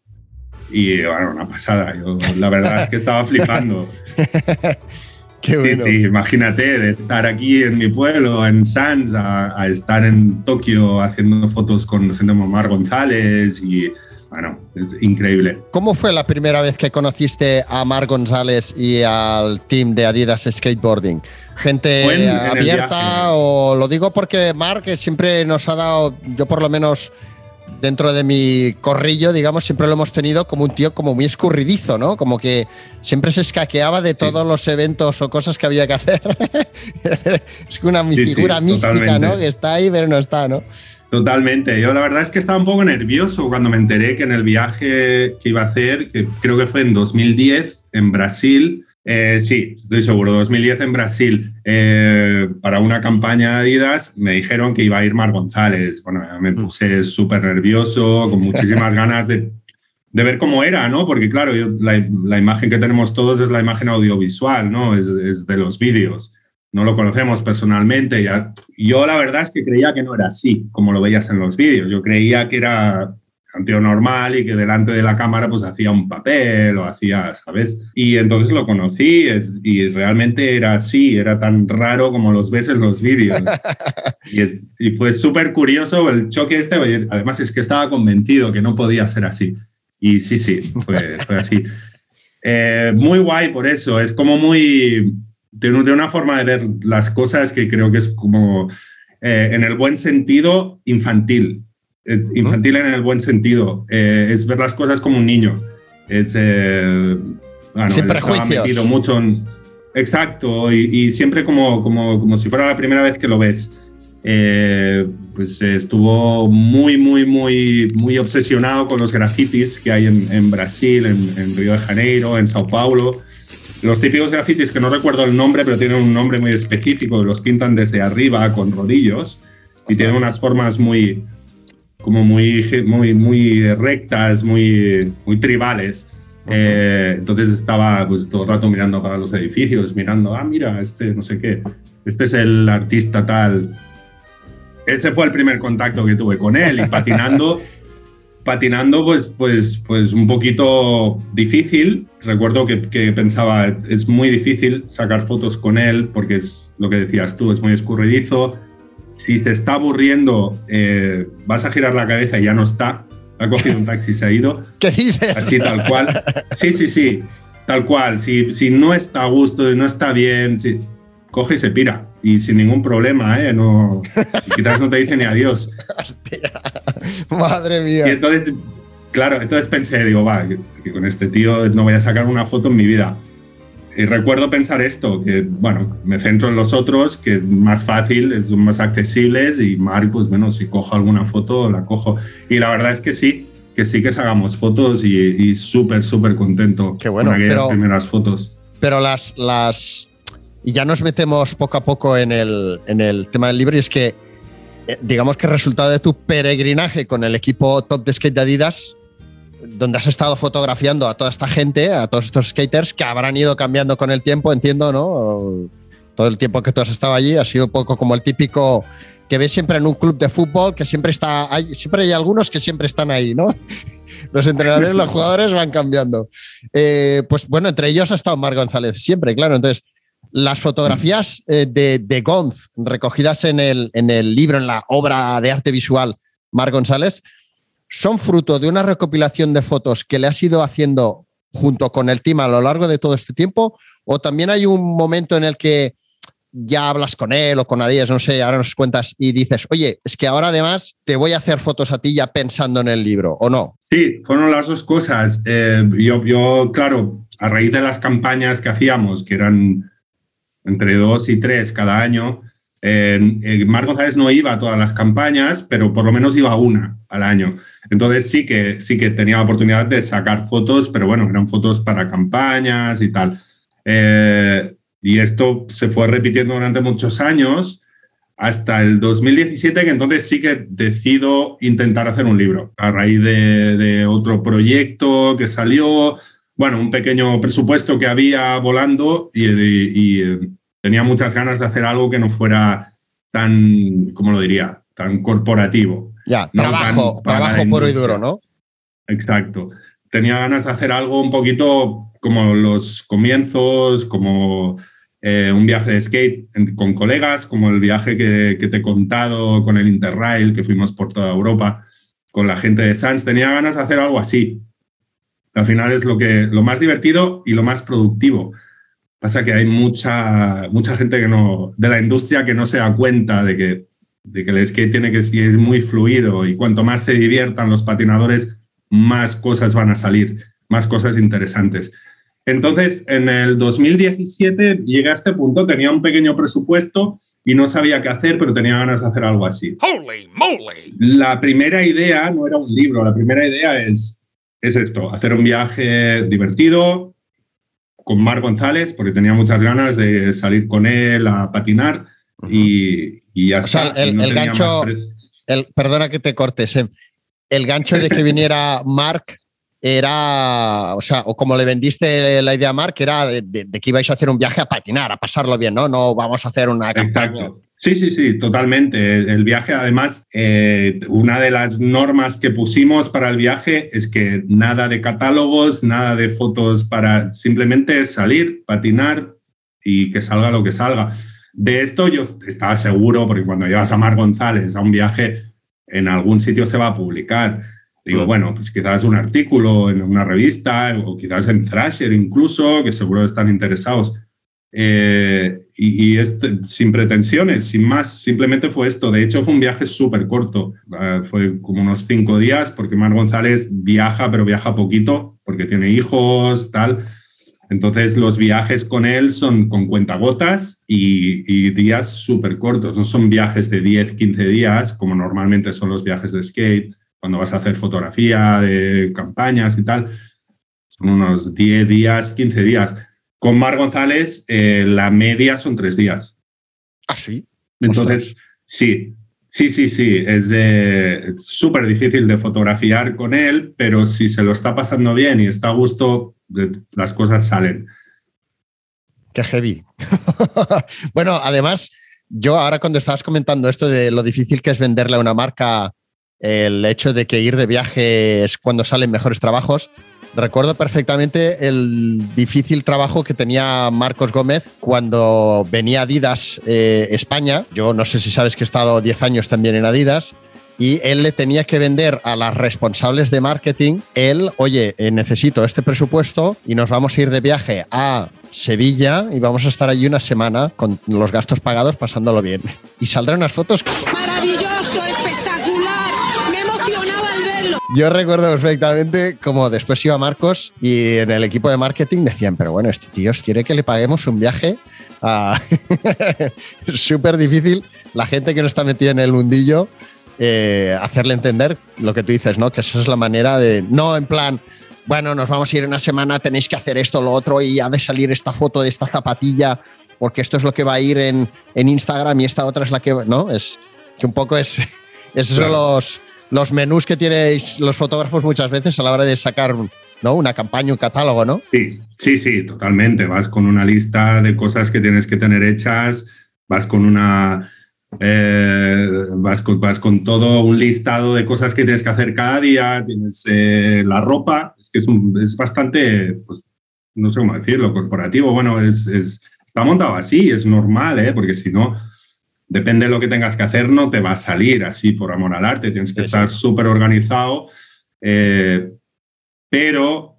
y, bueno, una pasada. Yo, la verdad es que estaba flipando. Qué Sí, bueno. sí, imagínate de estar aquí en mi pueblo, en Sans, a, a estar en Tokio haciendo fotos con gente como Mar González y, bueno, es increíble. ¿Cómo fue la primera vez que conociste a Mar González y al team de Adidas Skateboarding? ¿Gente en- en abierta viaje. o lo digo porque Mark que siempre nos ha dado, yo por lo menos dentro de mi corrillo, digamos, siempre lo hemos tenido como un tío como muy escurridizo, ¿no? Como que siempre se escaqueaba de todos los eventos o cosas que había que hacer. es una sí, figura mística, totalmente. ¿no? Que está ahí pero no está, ¿no? Totalmente. Yo la verdad es que estaba un poco nervioso cuando me enteré que en el viaje que iba a hacer, que creo que fue en 2010 en Brasil, eh, sí, estoy seguro, 2010 en Brasil, eh, para una campaña de Adidas, me dijeron que iba a ir Mar González. Bueno, me puse súper nervioso, con muchísimas ganas de, de ver cómo era, ¿no? Porque claro, yo- la, la imagen que tenemos todos es la imagen audiovisual, ¿no? Es, es de los vídeos. No lo conocemos personalmente. Ya. Yo la verdad es que creía que no era así, como lo veías en los vídeos. Yo creía que era normal y que delante de la cámara pues hacía un papel o hacía, ¿sabes? Y entonces lo conocí es- y realmente era así, era tan raro como los ves en los vídeos. y, es- y fue súper curioso el choque este. Además es que estaba convencido que no podía ser así. Y sí, sí, fue, fue así. Eh, muy guay por eso, es como muy... Tiene una forma de ver las cosas que creo que es como, eh, en el buen sentido, infantil. Infantil en el buen sentido. Eh, es ver las cosas como un niño. Es, eh, bueno, Sin él estaba prejuicios. metido mucho en- Exacto, y, y siempre como, como, como si fuera la primera vez que lo ves. Eh, pues estuvo muy, muy, muy, muy obsesionado con los grafitis que hay en, en Brasil, en, en Río de Janeiro, en Sao Paulo. Los típicos grafitis que no recuerdo el nombre, pero tienen un nombre muy específico, los pintan desde arriba con rodillos y tienen unas formas muy, como muy, muy, muy rectas, muy, muy tribales. Eh, entonces estaba pues todo el rato mirando para los edificios, mirando, ah, mira, este no sé qué, este es el artista tal. Ese fue el primer contacto que tuve con él y patinando, patinando pues, pues, pues un poquito difícil. Recuerdo que, que pensaba, es muy difícil sacar fotos con él porque es lo que decías tú, es muy escurridizo, si se está aburriendo, eh, vas a girar la cabeza y ya no está. Ha cogido un taxi y se ha ido. ¿Qué dices? Así tal cual. Sí, sí, sí. Tal cual. Si, si no está a gusto, no está bien, si- coge y se pira. Y sin ningún problema, ¿eh? No, quizás no te dice ni adiós. Hostia. Madre Y mía. entonces, claro, entonces pensé, digo, va, que, que con este tío no voy a sacar una foto en mi vida. Y recuerdo pensar esto, que bueno, me centro en los otros, que es más fácil, son más accesibles y Marc, pues bueno, si cojo alguna foto, la cojo. Y la verdad es que sí, que sí que sacamos fotos y, y súper, súper contento Qué bueno, con aquellas pero- primeras fotos. Pero las, las. Y ya nos metemos poco a poco en el, en el tema del libro, y es que, eh, digamos que el resultado de tu peregrinaje con el equipo top de skate de Adidas, donde has estado fotografiando a toda esta gente, a todos estos skaters que habrán ido cambiando con el tiempo, entiendo, ¿no? Todo el tiempo que tú has estado allí ha sido un poco como el típico que ves siempre en un club de fútbol, que siempre está, hay, siempre hay algunos que siempre están ahí, ¿no? Los entrenadores, los jugadores van cambiando. Eh, pues bueno, entre ellos ha estado Mar González siempre, claro. Entonces, las fotografías eh, de, de Gonz recogidas en el, en el libro, en la obra de arte visual Mar González, son fruto de una recopilación de fotos que le has ido haciendo junto con el team a lo largo de todo este tiempo, o también hay un momento en el que ya hablas con él o con Adidas, no sé, ahora nos cuentas y dices, oye, es que ahora además te voy a hacer fotos a ti ya pensando en el libro, ¿o no? Sí, fueron las dos cosas. Eh, yo, yo, claro, a raíz de las campañas que hacíamos, que eran entre dos y tres cada año, eh, eh, Mar González no iba a todas las campañas, pero por lo menos iba a una al año. Entonces sí que, sí que tenía la oportunidad de sacar fotos, pero bueno, eran fotos para campañas y tal. Eh, y esto se fue repitiendo durante muchos años hasta el 2017, que entonces sí que decido intentar hacer un libro a raíz de, otro proyecto que salió, bueno, un pequeño presupuesto que había volando y, y- y, eh, tenía muchas ganas de hacer algo que no fuera tan, ¿cómo lo diría?, tan corporativo. Ya, No trabajo, tan trabajo puro y duro, ¿no? Exacto. Tenía ganas de hacer algo un poquito como los comienzos, como eh, un viaje de skate con colegas, como el viaje que, que te he contado con el Interrail, que fuimos por toda Europa con la gente de Sans. Tenía ganas de hacer algo así. Al final es lo, que, lo más divertido y lo más productivo. Pasa que hay mucha, mucha gente que no, de la industria que no se da cuenta de que, de que el skate tiene que ser muy fluido y cuanto más se diviertan los patinadores, más cosas van a salir, más cosas interesantes. Entonces, en el 2017 llegué a este punto, tenía un pequeño presupuesto y no sabía qué hacer, pero tenía ganas de hacer algo así. Holy moly! La primera idea no era un libro, la primera idea es, es esto, hacer un viaje divertido con Mar González, porque tenía muchas ganas de salir con él a patinar y, y ya O sea, el- no el gancho- El, perdona que te cortes. El gancho de que viniera Mark era, o sea, o como le vendiste la idea a Mark, era de, de- de que ibais a hacer un viaje a patinar, a pasarlo bien, ¿no? No vamos a hacer una campaña. Exacto. Sí, sí, sí, totalmente. El, el viaje, además, eh, una de las normas que pusimos para el viaje es que nada de catálogos, nada de fotos para simplemente salir, patinar y que salga lo que salga. De esto yo estaba seguro, porque cuando llevas a Mar González a un viaje, en algún sitio se va a publicar. Digo, bueno, pues quizás un artículo en una revista o quizás en Thrasher incluso, que seguro están interesados. Eh, y y este- sin pretensiones, sin más, simplemente fue esto. De hecho, fue un viaje súper corto. Eh, fue como unos cinco días, porque Mar González viaja, pero viaja poquito, porque tiene hijos, tal. Entonces, los viajes con él son con cuentagotas y, y días súper cortos. No son viajes de 10, 15 días, como normalmente son los viajes de skate, cuando vas a hacer fotografía de campañas y tal. Son unos 10 días, 15 días. Con Mar González, eh, la media son tres días. Ah, sí. Entonces, sí, sí, sí, sí, es súper difícil de fotografiar con él, pero si se lo está pasando bien y está a gusto, las cosas salen. Qué heavy. bueno, además, yo ahora cuando estabas comentando esto de lo difícil que es venderle a una marca el hecho de que ir de viaje es cuando salen mejores trabajos, Recuerdo perfectamente el difícil trabajo que tenía Marcos Gómez cuando venía Adidas eh, España. Yo no sé si sabes que he estado 10 años también en Adidas. Y él le tenía que vender a las responsables de marketing, él, oye, eh, necesito este presupuesto y nos vamos a ir de viaje a Sevilla y vamos a estar allí una semana con los gastos pagados pasándolo bien. Y saldrán unas fotos Maravilloso, espectacular. Me emocionaba al verlo. Yo recuerdo perfectamente como después iba Marcos y en el equipo de marketing decían, pero bueno, este tío quiere que le paguemos un viaje. a-". Es súper difícil la gente que no está metida en el mundillo eh, hacerle entender lo que tú dices, ¿no? Que esa es la manera de, no en plan, bueno, nos vamos a ir una semana, tenéis que hacer esto, lo otro y ha de salir esta foto de esta zapatilla porque esto es lo que va a ir en, en Instagram y esta otra es la que, ¿no? Es que un poco es, esos son los, los menús que tenéis los fotógrafos muchas veces a la hora de sacar ¿no? una campaña, un catálogo, ¿no? Sí, sí, sí, totalmente. Vas con una lista de cosas que tienes que tener hechas, vas con una. Eh, vas, con, vas con todo un listado de cosas que tienes que hacer cada día, tienes eh, la ropa, es que es, un- es bastante, pues, no sé cómo decirlo, corporativo. Bueno, es, es- está montado así, es normal, ¿eh? porque si no, depende de lo que tengas que hacer, no te va a salir así por amor al arte, tienes que Sí, estar súper organizado. eh, pero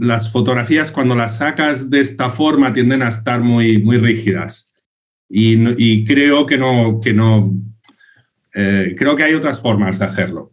las fotografías cuando las sacas de esta forma tienden a estar muy, muy rígidas. Y, creo que no, que no eh, creo que hay otras formas de hacerlo.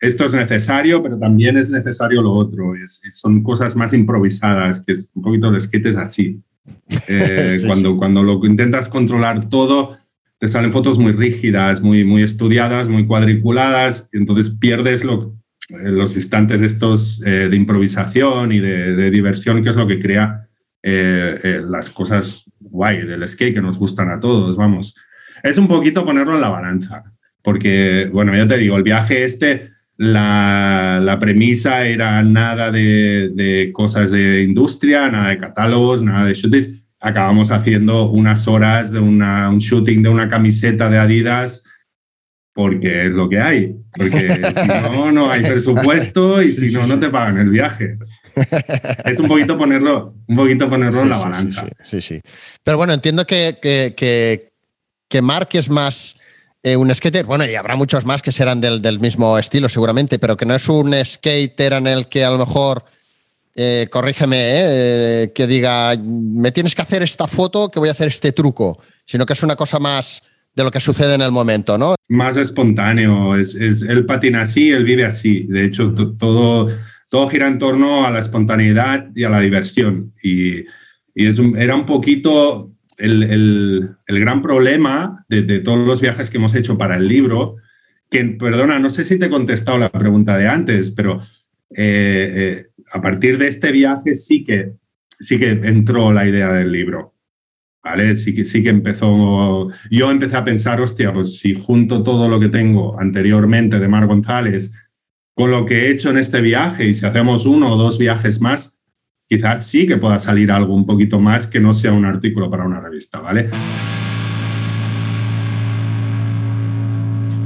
Esto es necesario, pero también es necesario lo otro. Es- es- son cosas más improvisadas, que es un poquito el skate es así. Eh, Sí, cuando, cuando lo intentas controlar todo, te salen fotos muy rígidas, muy, muy estudiadas, muy cuadriculadas, y entonces pierdes lo, eh, los instantes estos eh, de improvisación y de, de diversión, que es lo que crea eh, eh, las cosas guay del skate que nos gustan a todos, vamos. Es un poquito ponerlo en la balanza, porque, bueno, ya te digo, el viaje este, la, la premisa era nada de, de cosas de industria, nada de catálogos, nada de shootings. Acabamos haciendo unas horas de una, un shooting de una camiseta de Adidas porque es lo que hay. Porque si no, no hay presupuesto y si no, no te pagan el viaje. Es un poquito ponerlo, un poquito ponerlo en la sí, balanza. Sí, sí. Pero bueno, entiendo que, que, que, que Mark es más eh, un skater, bueno, y habrá muchos más que serán del, del mismo estilo seguramente, pero que no es un skater en el que a lo mejor, eh, corrígeme, eh, que diga, me tienes que hacer esta foto, que voy a hacer este truco, sino que es una cosa más de lo que sucede en el momento, ¿no? más espontáneo. Es, es- él patina así, él vive así. De hecho, to- todo, todo gira en torno a la espontaneidad y a la diversión. Y, y es un- era un poquito el, el- el gran problema de, de todos los viajes que hemos hecho para el libro. Que, perdona, no sé si te he contestado la pregunta de antes, pero eh, eh, a partir de este viaje sí que, sí que entró la idea del libro. ¿vale? Sí que, sí que empezó, yo empecé a pensar, hostia, pues si junto todo lo que tengo anteriormente de Mar González con lo que he hecho en este viaje y si hacemos uno o dos viajes más, quizás sí que pueda salir algo un poquito más que no sea un artículo para una revista, ¿vale?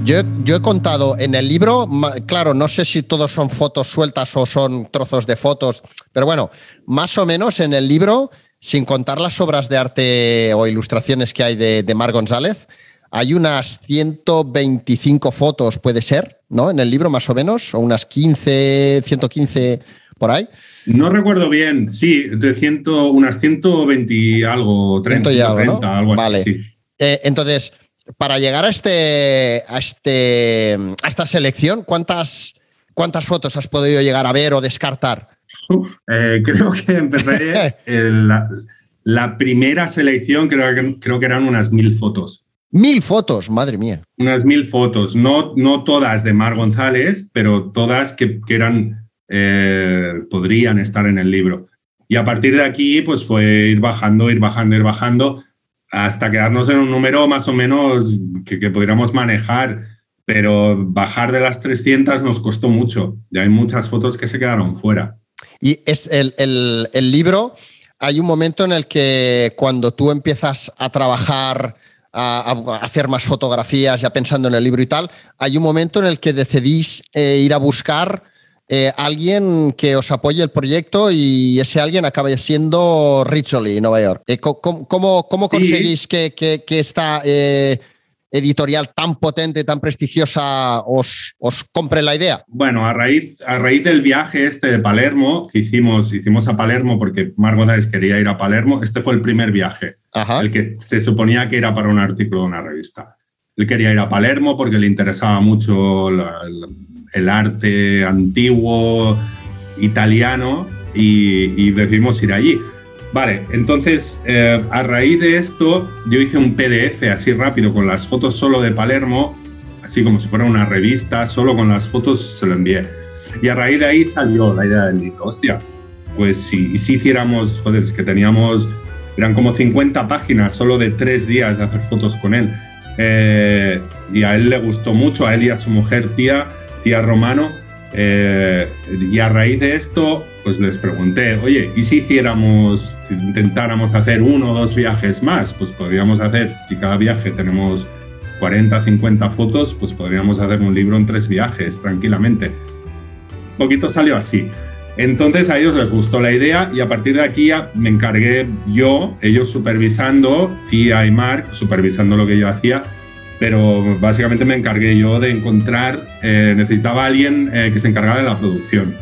Yo, yo he contado en el libro, claro, no sé si todos son fotos sueltas o son trozos de fotos, pero bueno, más o menos en el libro, sin contar las obras de arte o ilustraciones que hay de, de Mar González, hay unas 125 fotos, puede ser, ¿no? En el libro más o menos, o unas 15, 115 por ahí. No recuerdo bien, sí, de ciento, unas 120 y algo, 30, Ciento y algo, ¿no? 30, algo así. Vale. sí. Eh, entonces, para llegar a este, a este, a esta selección, ¿cuántas, cuántas fotos has podido llegar a ver o descartar? Eh, creo que empecé la, la primera selección, creo que, creo que eran unas mil fotos. Mil fotos, madre mía. Unas mil fotos, no, no todas de Mar González, pero todas que, que eran, eh, podrían estar en el libro. Y a partir de aquí, pues fue ir bajando, ir bajando, ir bajando, hasta quedarnos en un número más o menos que, que pudiéramos manejar. Pero bajar de las 300 nos costó mucho. Y hay muchas fotos que se quedaron fuera. Y es el, el- el libro, hay un momento en el que cuando tú empiezas a trabajar, a, a hacer más fotografías, ya pensando en el libro y tal, hay un momento en el que decidís eh, ir a buscar eh, alguien que os apoye el proyecto y ese alguien acabe siendo Rizzoli, Nueva York. Eh, ¿Cómo, cómo, Sí. conseguís que, que- que esta eh, editorial tan potente, tan prestigiosa os, os compre la idea? Bueno, a raíz, a raíz del viaje este de Palermo, que hicimos, hicimos a Palermo porque Mark González quería ir a Palermo, este fue el primer viaje, Ajá. el que se suponía que era para un artículo de una revista. Él quería ir a Palermo porque le interesaba mucho la- el arte antiguo italiano y, y decidimos ir allí. Vale, entonces eh, a raíz de esto yo hice un PDF así rápido con las fotos solo de Palermo, así como si fuera una revista, solo con las fotos se lo envié. Y a raíz de ahí salió la idea del libro. Hostia, pues si, si hiciéramos, joder, es que teníamos, eran como 50 páginas solo de tres días de hacer fotos con él. Eh, y a él le gustó mucho, a él y a su mujer, tía, tía Romano. Eh, y a raíz de esto, pues les pregunté, oye, ¿y si hiciéramos, intentáramos hacer uno o dos viajes más? Pues podríamos hacer, si cada viaje tenemos 40, 50 fotos, pues podríamos hacer un libro en tres viajes tranquilamente. Un poquito salió así. Entonces a ellos les gustó la idea y a partir de aquí ya me encargué yo, ellos supervisando, Tía y Mark supervisando lo que yo hacía, pero básicamente me encargué yo de encontrar, eh, necesitaba alguien eh, que se encargara de la producción.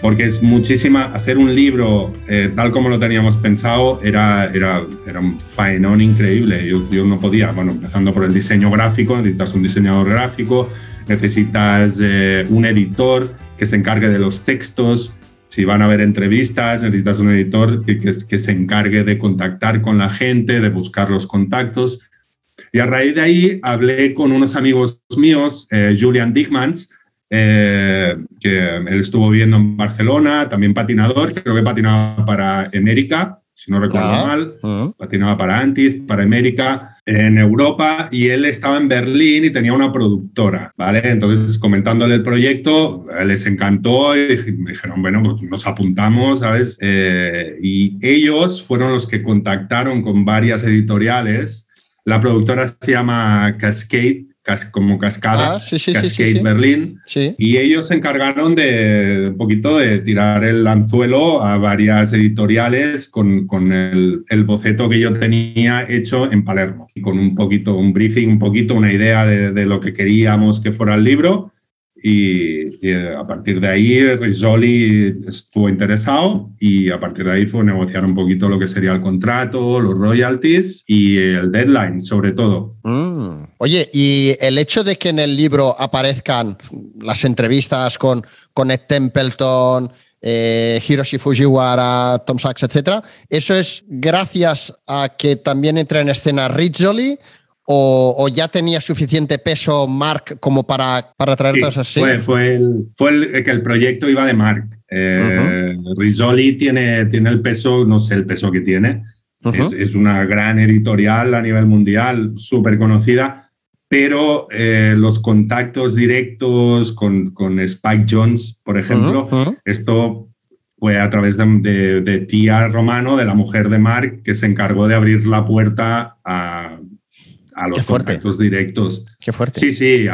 Porque es muchísima, hacer un libro eh, tal como lo teníamos pensado era, era, era un faenón increíble, yo, yo no podía, bueno, empezando por el diseño gráfico, necesitas un diseñador gráfico, necesitas eh, un editor que se encargue de los textos, si van a haber entrevistas, necesitas un editor que, que- que se encargue de contactar con la gente, de buscar los contactos. Y a raíz de ahí hablé con unos amigos míos, eh, Julian Digmans, eh, que él estuvo viviendo en Barcelona, también patinador, creo que patinaba para América, si no recuerdo Ah. mal, Ujú. patinaba para Antiz, para América, en Europa, y él estaba en Berlín y tenía una productora, ¿vale? Entonces, comentándole el proyecto, eh, les encantó y me dijeron, bueno, pues nos apuntamos, ¿sabes? Eh, y ellos fueron los que contactaron con varias editoriales. La productora se llama Cascade, cas- como cascada, Ah, sí, sí, Cascade sí. Berlín. Y ellos se encargaron de un poquito de tirar el anzuelo a varias editoriales con, con el, el boceto que yo tenía hecho en Palermo y con un poquito, un briefing, un poquito, una idea de, de lo que queríamos que fuera el libro. Y, y, eh, a partir de ahí Rizzoli estuvo interesado y a partir de ahí fue negociar un poquito lo que sería el contrato, los royalties y el deadline sobre todo. Mm. Oye, y el hecho de que en el libro aparezcan las entrevistas con, con Ed Templeton, eh, Hiroshi Fujiwara, Tom Sachs, etcétera, ¿eso es gracias a que también entra en escena Rizzoli? O, o ya tenía suficiente peso Mark como para, para traer Sí, todas así? Fue, fue, el, fue el que el proyecto iba de Mark. Eh, Rizzoli tiene, tiene el peso, no sé el peso que tiene. Ujú. es, es una gran editorial a nivel mundial, súper conocida, pero eh, los contactos directos con, con Spike Jones, por ejemplo, Ujú, ujú. esto fue a través de, de- de tía Romano, de la mujer de Mark, que se encargó de abrir la puerta a, a los Qué fuerte. contactos directos. Qué fuerte. Sí, sí,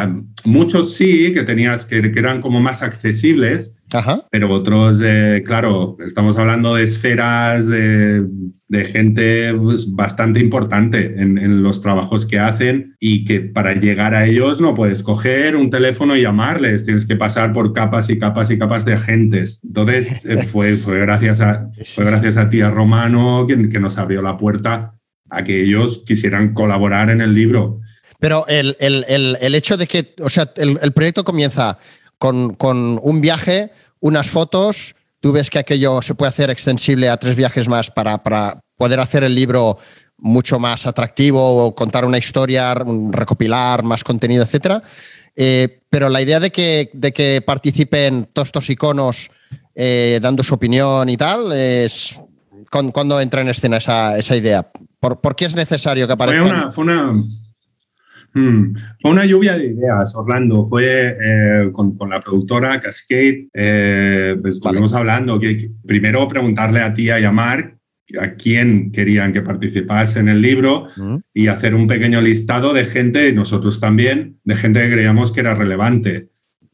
muchos sí, que tenías que, que eran como más accesibles, Ajá. pero otros, eh, claro, estamos hablando de esferas de, de gente pues, bastante importante en, en los trabajos que hacen y que para llegar a ellos no puedes coger un teléfono y llamarles, tienes que pasar por capas y capas y capas de agentes. Entonces, eh, fue, fue, gracias a, fue gracias a Tía Romano que, que nos abrió la puerta a que ellos quisieran colaborar en el libro. Pero el, el- el- el hecho de que, o sea, el, proyecto comienza con, con un viaje, unas fotos, tú ves que aquello se puede hacer extensible a tres viajes más para, para poder hacer el libro mucho más atractivo, o contar una historia, recopilar más contenido, etcétera. Eh, pero la idea de que, de que participen todos estos iconos eh, dando su opinión y tal, es ¿cuándo, cuándo entra en escena esa, esa idea? ¿Por, por qué es necesario que Fue aparezcan? una, fue una, mm, fue una lluvia de ideas, Orlando. Fue eh, con, con la productora Cascade, eh, pues Vale. estuvimos hablando. Que, que primero preguntarle a Tía y a Mark a quién querían que participase en el libro Mm. y hacer un pequeño listado de gente, y nosotros también, de gente que creíamos que era relevante.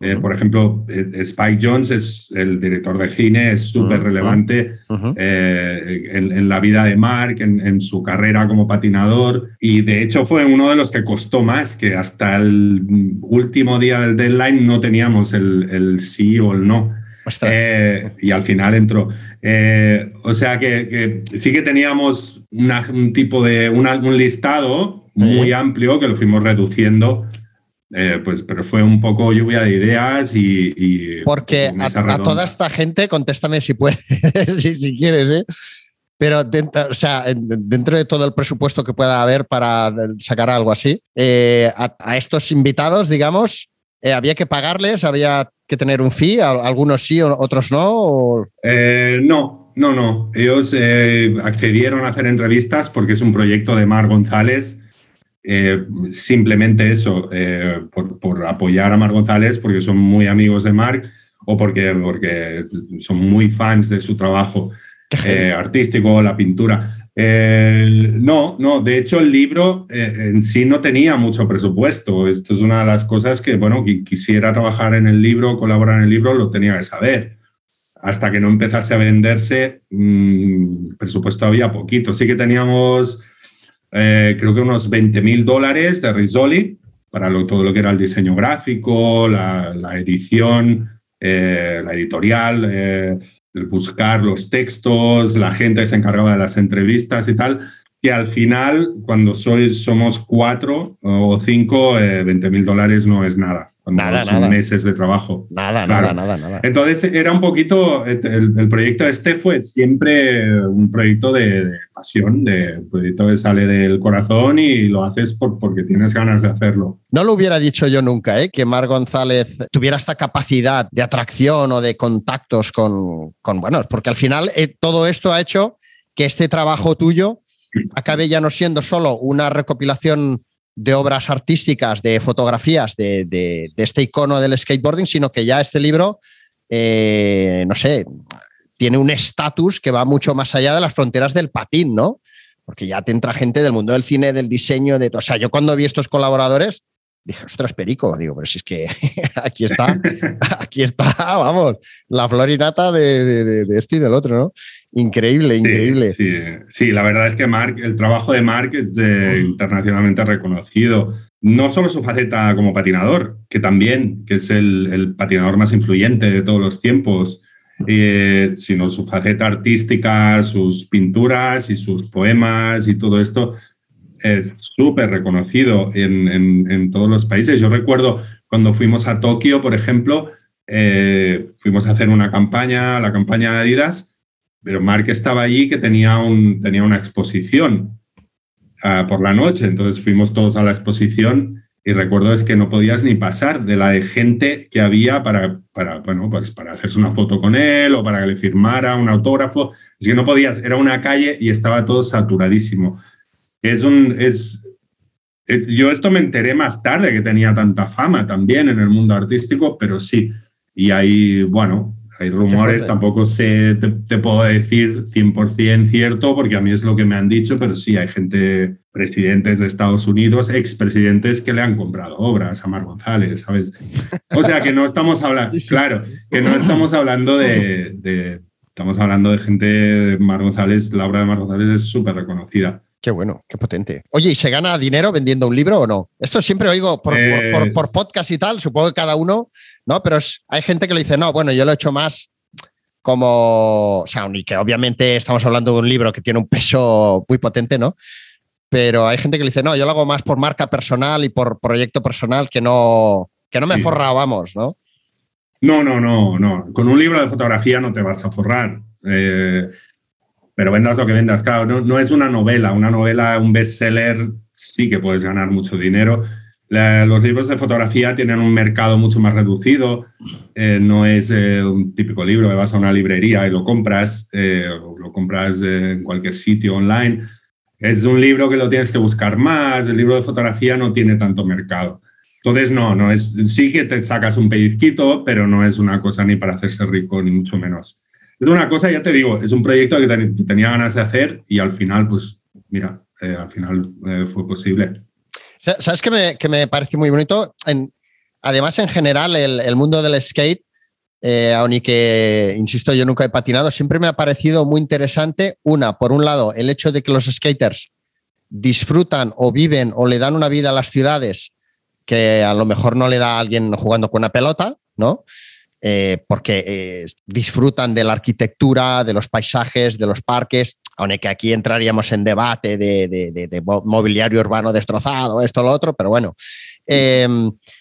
Eh, por ejemplo, eh, Spike Jones es el director de cine, es súper relevante Ujú. eh, en, en la vida de Mark, en, en su carrera como patinador. Y de hecho fue uno de los que costó más, que hasta el último día del deadline no teníamos el, el sí o el no. Eh, y al final entró. Eh, o sea que, que sí que teníamos una- un tipo de una- un listado muy amplio que lo fuimos reduciendo. Eh, pues, pero fue un poco lluvia de ideas y. y Porque a, toda esta gente, contéstame si puedes, si, si quieres, ¿eh? Pero dentro, o sea, en- dentro de todo el presupuesto que pueda haber para sacar algo así, eh, a, a estos invitados, digamos, eh, había que pagarles, había que tener un fee, algunos sí, otros no. o- no, no, no. Ellos accedieron a hacer entrevistas porque es un proyecto de Mar González. Eh, simplemente eso, eh, por, por apoyar a Mar González, porque son muy amigos de Marc o porque, porque son muy fans de su trabajo eh, artístico, la pintura. No, no, de hecho el libro eh, en sí no tenía mucho presupuesto. Esto es una de las cosas que, bueno, quien quisiera trabajar en el libro, colaborar en el libro, lo tenía que saber hasta que no empezase a venderse, mmm, presupuesto había poquito. Sí que teníamos, eh, creo que unos 20 mil dólares de Rizzoli para lo, todo lo que era el diseño gráfico, la, edición, eh, la editorial, eh, el buscar los textos, la gente que se encargaba de las entrevistas y tal. Y al final, cuando sois, somos cuatro o cinco, eh, 20 mil dólares no es nada. Cuando Nada, son nada. meses de trabajo. Nada, Claro. nada, nada, nada. Entonces era un poquito, el, el proyecto este fue siempre un proyecto de, de pasión, de un proyecto que sale del corazón y lo haces por, porque tienes ganas de hacerlo. No lo hubiera dicho yo nunca, ¿eh? que Mar González tuviera esta capacidad de atracción o de contactos con, con bueno, porque al final eh, todo esto ha hecho que este trabajo tuyo acabe ya no siendo solo una recopilación de obras artísticas, de fotografías de, de- de este icono del skateboarding, sino que ya este libro, eh, no sé, tiene un estatus que va mucho más allá de las fronteras del patín, ¿no? Porque ya te entra gente del mundo del cine, del diseño, de todo. O sea, yo cuando vi estos colaboradores, dije, ostras, Perico, digo, pero si es que aquí está, aquí está, vamos, la florinata de, de, de- de este y del otro, ¿no? Increíble, Sí, increíble. Sí, sí, la verdad es que Mark, el trabajo de Mark es eh, internacionalmente reconocido. No solo su faceta como patinador, que también, que es el, el patinador más influyente de todos los tiempos, eh, sino su faceta artística, sus pinturas y sus poemas y todo esto es súper reconocido en, en- todos los países. Yo recuerdo cuando fuimos a Tokio, por ejemplo, eh, fuimos a hacer una campaña, la campaña de Adidas, pero Mark estaba allí que tenía, un, tenía una exposición ah, por la noche, entonces fuimos todos a la exposición y recuerdo es que no podías ni pasar de la de gente que había para, para, bueno, pues para hacerse una foto con él o para que le firmara un autógrafo. Es que no podías, era una calle y estaba todo saturadísimo. Es un, es, es- yo esto me enteré más tarde que tenía tanta fama también en el mundo artístico, pero sí. Y hay, bueno, hay rumores, tampoco sé, te, te puedo decir 100% cierto, porque a mí es lo que me han dicho, pero sí, hay gente, presidentes de Estados Unidos, expresidentes que le han comprado obras a Mar González, ¿sabes? O sea, que no estamos hablando, claro, que no estamos hablando de, de- estamos hablando de gente, Mar González, la obra de Mar González es súper reconocida. Qué bueno, qué potente. Oye, ¿y se gana dinero vendiendo un libro o no? Esto siempre oigo por, Eh. por- por podcast y tal, supongo que cada uno, ¿no? Pero es- hay gente que le dice, no, bueno, yo lo he hecho más como, o sea, y que obviamente estamos hablando de un libro que tiene un peso muy potente, ¿no? Pero hay gente que le dice, no, yo lo hago más por marca personal y por proyecto personal que no, que no me Sí. forrado, vamos, ¿no? No, no, no, no. Con un libro de fotografía no te vas a forrar. Eh, pero vendas lo que vendas. Claro, no, es una novela. Una novela, un bestseller, sí que puedes ganar mucho dinero. Los libros de fotografía tienen un mercado mucho más reducido. Eh, no es eh, un típico libro que vas a una librería y lo compras, eh, o lo compras en cualquier sitio online. Es un libro que lo tienes que buscar más. El libro de fotografía no tiene tanto mercado. Entonces, no, no es, sí que te sacas un pellizquito, pero no es una cosa ni para hacerse rico, ni mucho menos. Es una cosa, ya te digo, es un proyecto que, ten- que tenía ganas de hacer y al final, pues, mira, eh, al final eh, fue posible. Sa- ¿Sabes qué me, que me parece muy bonito? En, además, en general, el, mundo del skate, eh, aun y que, insisto, yo nunca he patinado, siempre me ha parecido muy interesante. Una, por un lado, el hecho de que los skaters disfrutan o viven o le dan una vida a las ciudades que a lo mejor no le da a alguien jugando con una pelota, ¿no? Eh, porque eh, disfrutan de la arquitectura, de los paisajes, de los parques, aunque aquí entraríamos en debate de, de- de- de mo- mobiliario urbano destrozado, esto, lo otro, pero bueno. Eh,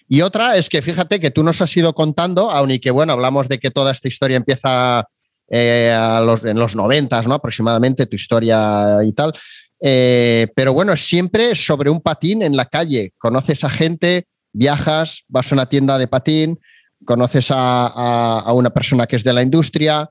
y otra es que fíjate que tú nos has ido contando, aun y que bueno, hablamos de que toda esta historia empieza eh, a los, en los noventas, ¿no? Aproximadamente tu historia y tal. Pero bueno, siempre sobre un patín en la calle. Conoces a gente, viajas, vas a una tienda de patín, conoces a, a- una persona que es de la industria,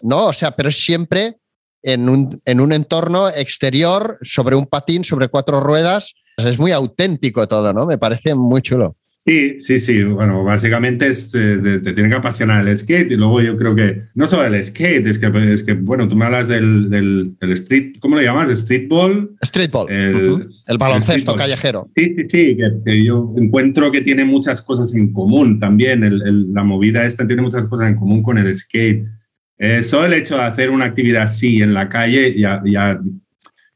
¿no? O sea, pero siempre en un, en un entorno exterior, sobre un patín, sobre cuatro ruedas. Es muy auténtico todo, ¿no? Me parece muy chulo. Sí, sí, sí. Bueno, básicamente es, eh, te tiene que apasionar el skate y luego yo creo que no solo el skate, es que, es que bueno, tú me hablas del, del, del street, ¿cómo le llamas? ¿Streetball? Streetball, El- ujú. el baloncesto streetball. callejero. Sí, sí, sí, que, que yo encuentro que tiene muchas cosas en común también. El- el- la movida esta tiene muchas cosas en común con el skate. Eh, solo el hecho de hacer una actividad así en la calle ya, ya,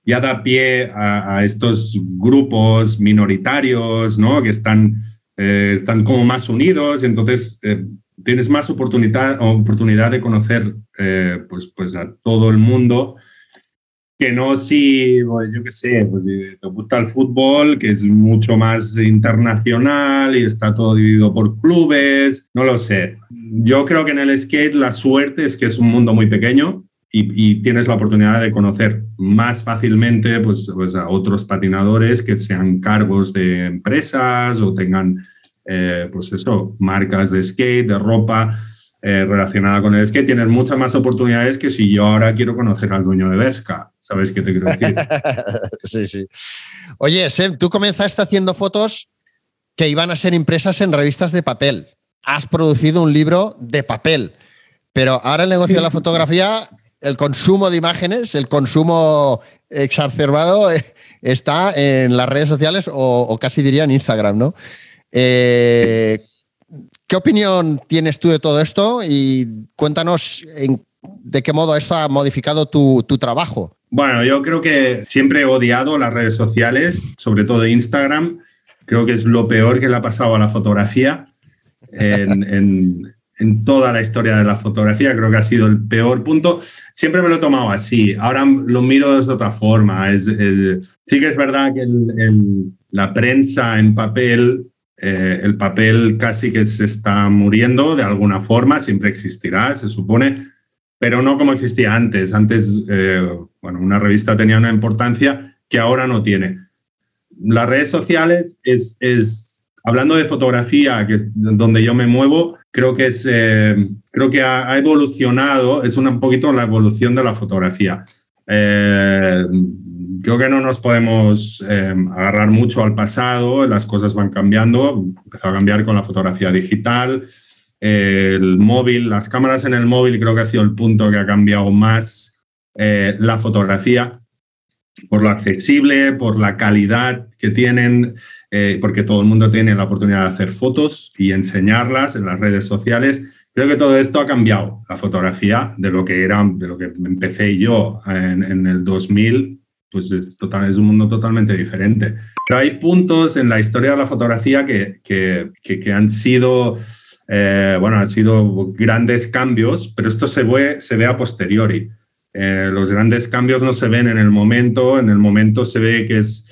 ya da pie a, a estos grupos minoritarios, ¿no? Que están, eh, están como más unidos, entonces eh, tienes más oportunidad, oportunidad de conocer eh, pues, pues a todo el mundo que no si, pues, yo qué sé, pues, te gusta el fútbol, que es mucho más internacional y está todo dividido por clubes, no lo sé. Yo creo que en el skate la suerte es que es un mundo muy pequeño y, y tienes la oportunidad de conocer más fácilmente pues, pues, a otros patinadores que sean cargos de empresas o tengan, eh, pues eso, marcas de skate, de ropa eh, relacionada con el skate, tienes muchas más oportunidades que si yo ahora quiero conocer al dueño de Vesca. ¿Sabes qué te quiero decir? sí, sí. Oye, Sem, tú comenzaste haciendo fotos que iban a ser impresas en revistas de papel. Has producido un libro de papel, pero ahora el negocio de la fotografía, el consumo de imágenes, el consumo exacerbado eh, está en las redes sociales o, casi diría en Instagram, ¿no? Eh, ¿Qué opinión tienes tú de todo esto? Y cuéntanos de qué modo esto ha modificado tu, tu trabajo. Bueno, yo creo que siempre he odiado las redes sociales, sobre todo Instagram. Creo que es lo peor que le ha pasado a la fotografía en- en toda la historia de la fotografía. Creo que ha sido el peor punto. Siempre me lo he tomado así. Ahora lo miro de otra forma. Es- es- sí que es verdad que el- el- la prensa en papel, eh, el papel casi que se está muriendo de alguna forma. Siempre existirá, se supone pero no como existía antes. Antes, eh, bueno, una revista tenía una importancia que ahora no tiene. Las redes sociales es, es hablando de fotografía, que es donde yo me muevo, creo que es, eh, creo que ha, evolucionado, es un poquito la evolución de la fotografía. Eh, creo que no nos podemos eh, agarrar mucho al pasado, las cosas van cambiando, empezó a cambiar con la fotografía digital, el móvil, las cámaras en el móvil creo que ha sido el punto que ha cambiado más la fotografía por lo accesible, por la calidad que tienen, eh, porque todo el mundo tiene la oportunidad de hacer fotos y enseñarlas en las redes sociales. Creo que todo esto ha cambiado la fotografía de lo que era, de lo que empecé yo en, en el 2000, pues es, total, es un mundo totalmente diferente. Pero hay puntos en la historia de la fotografía que, que, que, que han sido eh, bueno, han sido grandes cambios, pero esto se ve, se ve a posteriori. Eh, los grandes cambios no se ven en el momento, en el momento se ve que es,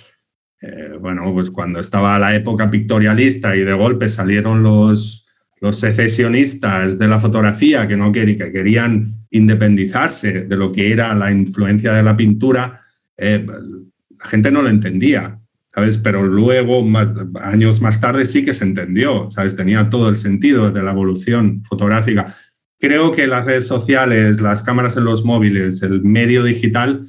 eh, bueno, pues cuando estaba la época pictorialista y de golpe salieron los, los secesionistas de la fotografía que no querían, que querían independizarse de lo que era la influencia de la pintura, eh, la gente no lo entendía. ¿sabes? Pero luego, más, años más tarde, sí que se entendió, ¿sabes? Tenía todo el sentido de la evolución fotográfica. Creo que las redes sociales, las cámaras en los móviles, el medio digital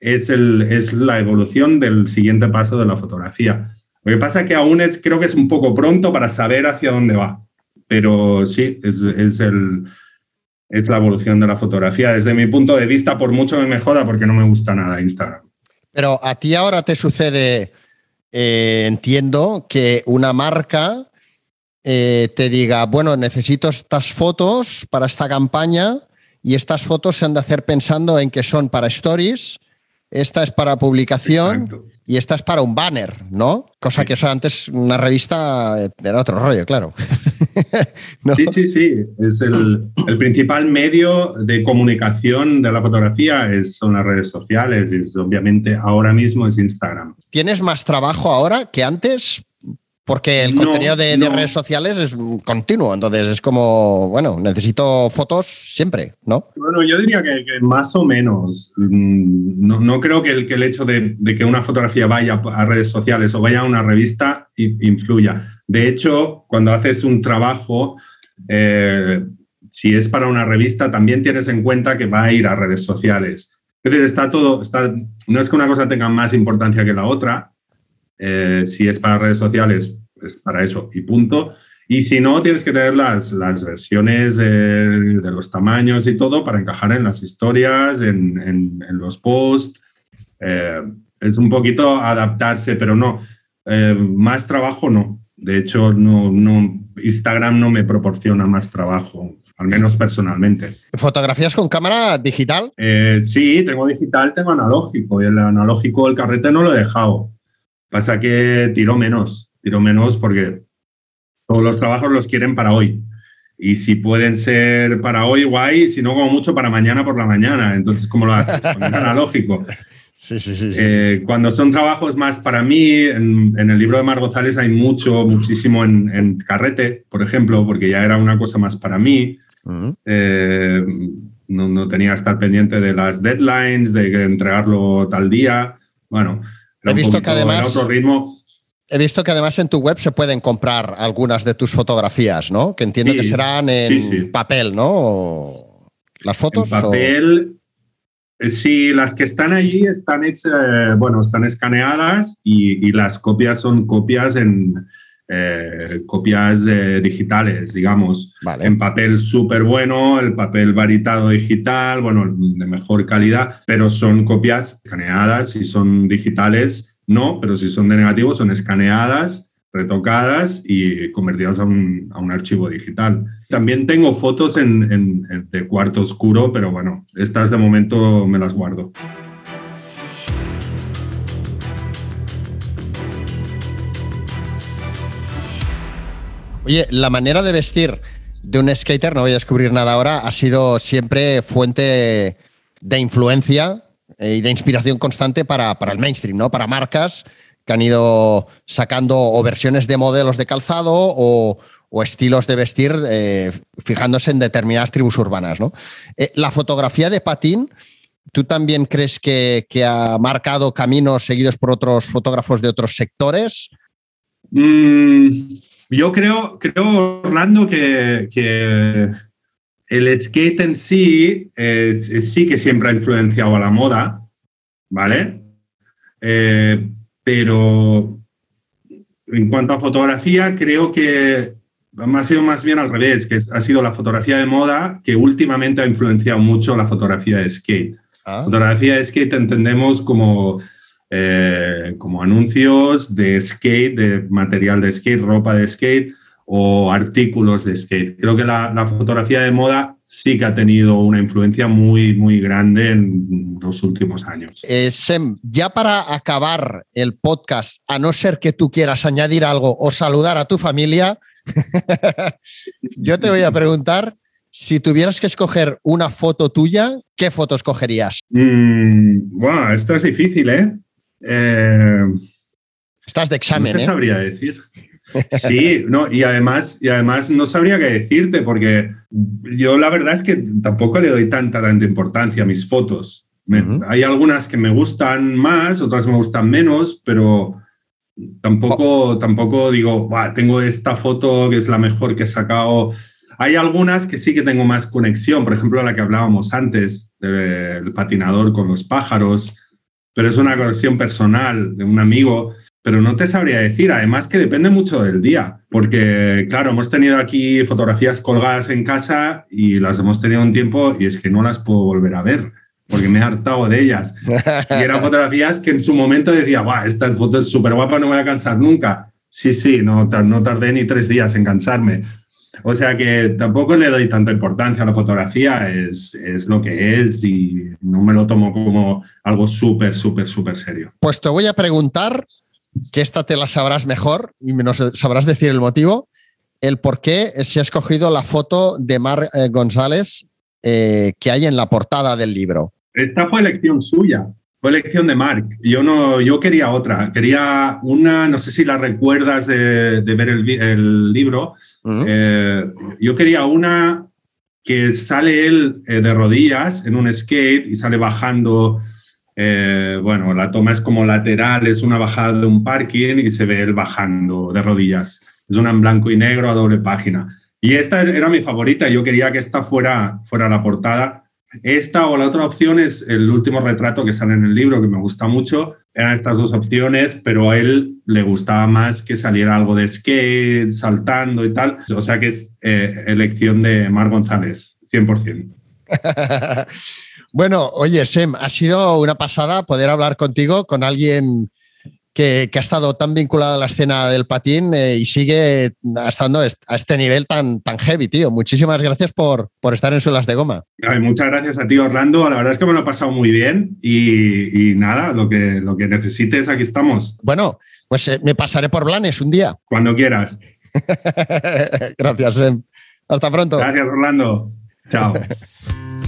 es, el, es la evolución del siguiente paso de la fotografía. Lo que pasa es que aún es, creo que es un poco pronto para saber hacia dónde va, pero sí, es, es, el, es la evolución de la fotografía. Desde mi punto de vista, por mucho que me joda, porque no me gusta nada Instagram. Pero a ti ahora te sucede, eh, entiendo, que una marca eh, te diga, bueno, necesito estas fotos para esta campaña y estas fotos se han de hacer pensando en que son para stories, esta es para publicación Exacto. y esta es para un banner, ¿no? Cosa que eso antes una revista eh, era otro rollo, claro. ¿No? Sí, sí, sí. Es el, el principal medio de comunicación de la fotografía es, son las redes sociales y es, obviamente ahora mismo es Instagram. ¿Tienes más trabajo ahora que antes? Porque el No, contenido de, redes sociales es continuo, entonces es como, bueno, necesito fotos siempre, ¿no? Bueno, yo diría que, que más o menos. Mm, No, no creo que el, que el hecho de, de que una fotografía vaya a redes sociales o vaya a una revista influya. De hecho, cuando haces un trabajo, eh, si es para una revista, también tienes en cuenta que va a ir a redes sociales. Es decir, está todo, está, no es que una cosa tenga más importancia que la otra. Eh, si es para redes sociales, es para eso y punto. Y si no, tienes que tener las, las versiones de, de los tamaños y todo para encajar en las historias, en, en- en los posts. Eh, es un poquito adaptarse, pero no. Eh, más trabajo no. De hecho, no, no, Instagram no me proporciona más trabajo, al menos personalmente. ¿Fotografías con cámara digital? Eh, sí, tengo digital, tengo analógico. Y el analógico, el carrete no lo he dejado. Pasa que tiro menos, tiro menos porque todos los trabajos los quieren para hoy. Y si pueden ser para hoy, guay, si no, como mucho para mañana por la mañana. Entonces, ¿cómo lo haces? El analógico. Sí, sí, sí. Eh, Cuando son trabajos más para mí, en, en el libro de Mar González hay mucho, muchísimo en, en carrete, por ejemplo, porque ya era una cosa más para mí. Eh, no, no tenía que estar pendiente de las deadlines, de entregarlo tal día. Bueno, era He un visto poquito- que además- era otro ritmo. He visto que además en tu web se pueden comprar algunas de tus fotografías, ¿no? Que entiendo Sí, que serán en sí, sí. papel, ¿no? ¿Las fotos? En papel. eh, Sí, las que están allí están hechas, eh, bueno, están escaneadas y, y las copias son copias en eh, copias eh, digitales, digamos. Vale. En papel súper bueno, el papel varitado digital, bueno, de mejor calidad, pero son copias escaneadas y son digitales, no, pero si son de negativo son escaneadas, retocadas y convertidas a un, a un archivo digital. También tengo fotos en, en- en- de cuarto oscuro, pero bueno, estas de momento me las guardo. Oye, la manera de vestir de un skater, no voy a descubrir nada ahora, ha sido siempre fuente de influencia eh, y de inspiración constante para, para el mainstream, ¿no? Para marcas que han ido sacando o versiones de modelos de calzado o, estilos de vestir eh, fijándose en determinadas tribus urbanas, ¿no? Eh, la fotografía de patín, ¿tú también crees que, que ha marcado caminos seguidos por otros fotógrafos de otros sectores? Mm, yo creo, creo, Orlando, que, que el skate en sí eh, sí que siempre ha influenciado a la moda, ¿vale? Eh, pero en cuanto a fotografía, creo que ha sido más bien al revés, que ha sido la fotografía de moda que últimamente ha influenciado mucho la fotografía de skate. Ah, Fotografía de skate entendemos como, eh, como anuncios de skate, de material de skate, ropa de skate o artículos de skate. Creo que la, la fotografía de moda sí que ha tenido una influencia muy, muy grande en los últimos años. Eh, Sem, ya para acabar el podcast, a no ser que tú quieras añadir algo o saludar a tu familia, yo te voy a preguntar si tuvieras que escoger una foto tuya, ¿qué foto escogerías? Mm, bueno, esto es difícil, ¿eh? Eh, Estás de no examen, te ¿eh? sabría decir. Sí, no, y además, y además no sabría qué decirte, porque yo la verdad es que tampoco le doy tanta, tanta importancia a mis fotos. Me-. Hay algunas que me gustan más, otras me gustan menos, pero tampoco, tampoco digo, "Buah, tengo esta foto que es la mejor que he sacado. Hay algunas que sí que tengo más conexión, por ejemplo, la que hablábamos antes, del patinador con los pájaros, pero es una conexión personal de un amigo pero no te sabría decir. Además que depende mucho del día, porque claro, hemos tenido aquí fotografías colgadas en casa y las hemos tenido un tiempo y es que no las puedo volver a ver, porque me he hartado de ellas. Y eran fotografías que en su momento decía, Buah, esta foto es súper guapa, no me voy a cansar nunca. Sí, sí, no, no tardé ni tres días en cansarme. O sea que tampoco le doy tanta importancia a la fotografía, es, es lo que es y no me lo tomo como algo súper, súper, súper serio. Pues te voy a preguntar, que esta te la sabrás mejor y nos sabrás decir el motivo, el por qué se ha escogido la foto de Mar eh, González eh, que hay en la portada del libro. Esta fue elección suya, fue elección de Mark. Yo, no, yo quería otra, quería una, no sé si la recuerdas de, de ver el, libro. Eh, yo quería una que sale él eh, de rodillas en un skate y sale bajando. Eh, bueno, la toma es como lateral, es una bajada de un parking y se ve él bajando de rodillas. Es una en blanco y negro a doble página. Y esta era mi favorita. Yo quería que esta fuera, fuera la portada. Esta o la otra opción es el último retrato que sale en el libro, que me gusta mucho. Eran estas dos opciones, pero a él le gustaba más que saliera algo de skate, saltando y tal. O sea que es eh, elección de Mar González, 100%. bueno, oye, Sem, ha sido una pasada poder hablar contigo con alguien que, que ha estado tan vinculado a la escena del patín eh, y sigue estando est- a este nivel tan, tan heavy, tío. Muchísimas gracias por, por estar en Suelas de Goma. Ay, muchas gracias a ti, Orlando. La verdad es que me lo he pasado muy bien y, y nada, lo que, lo que necesites, aquí estamos. Bueno, pues eh, me pasaré por Blanes un día. Cuando quieras. gracias, Sem. Hasta pronto. Gracias, Orlando. Chao.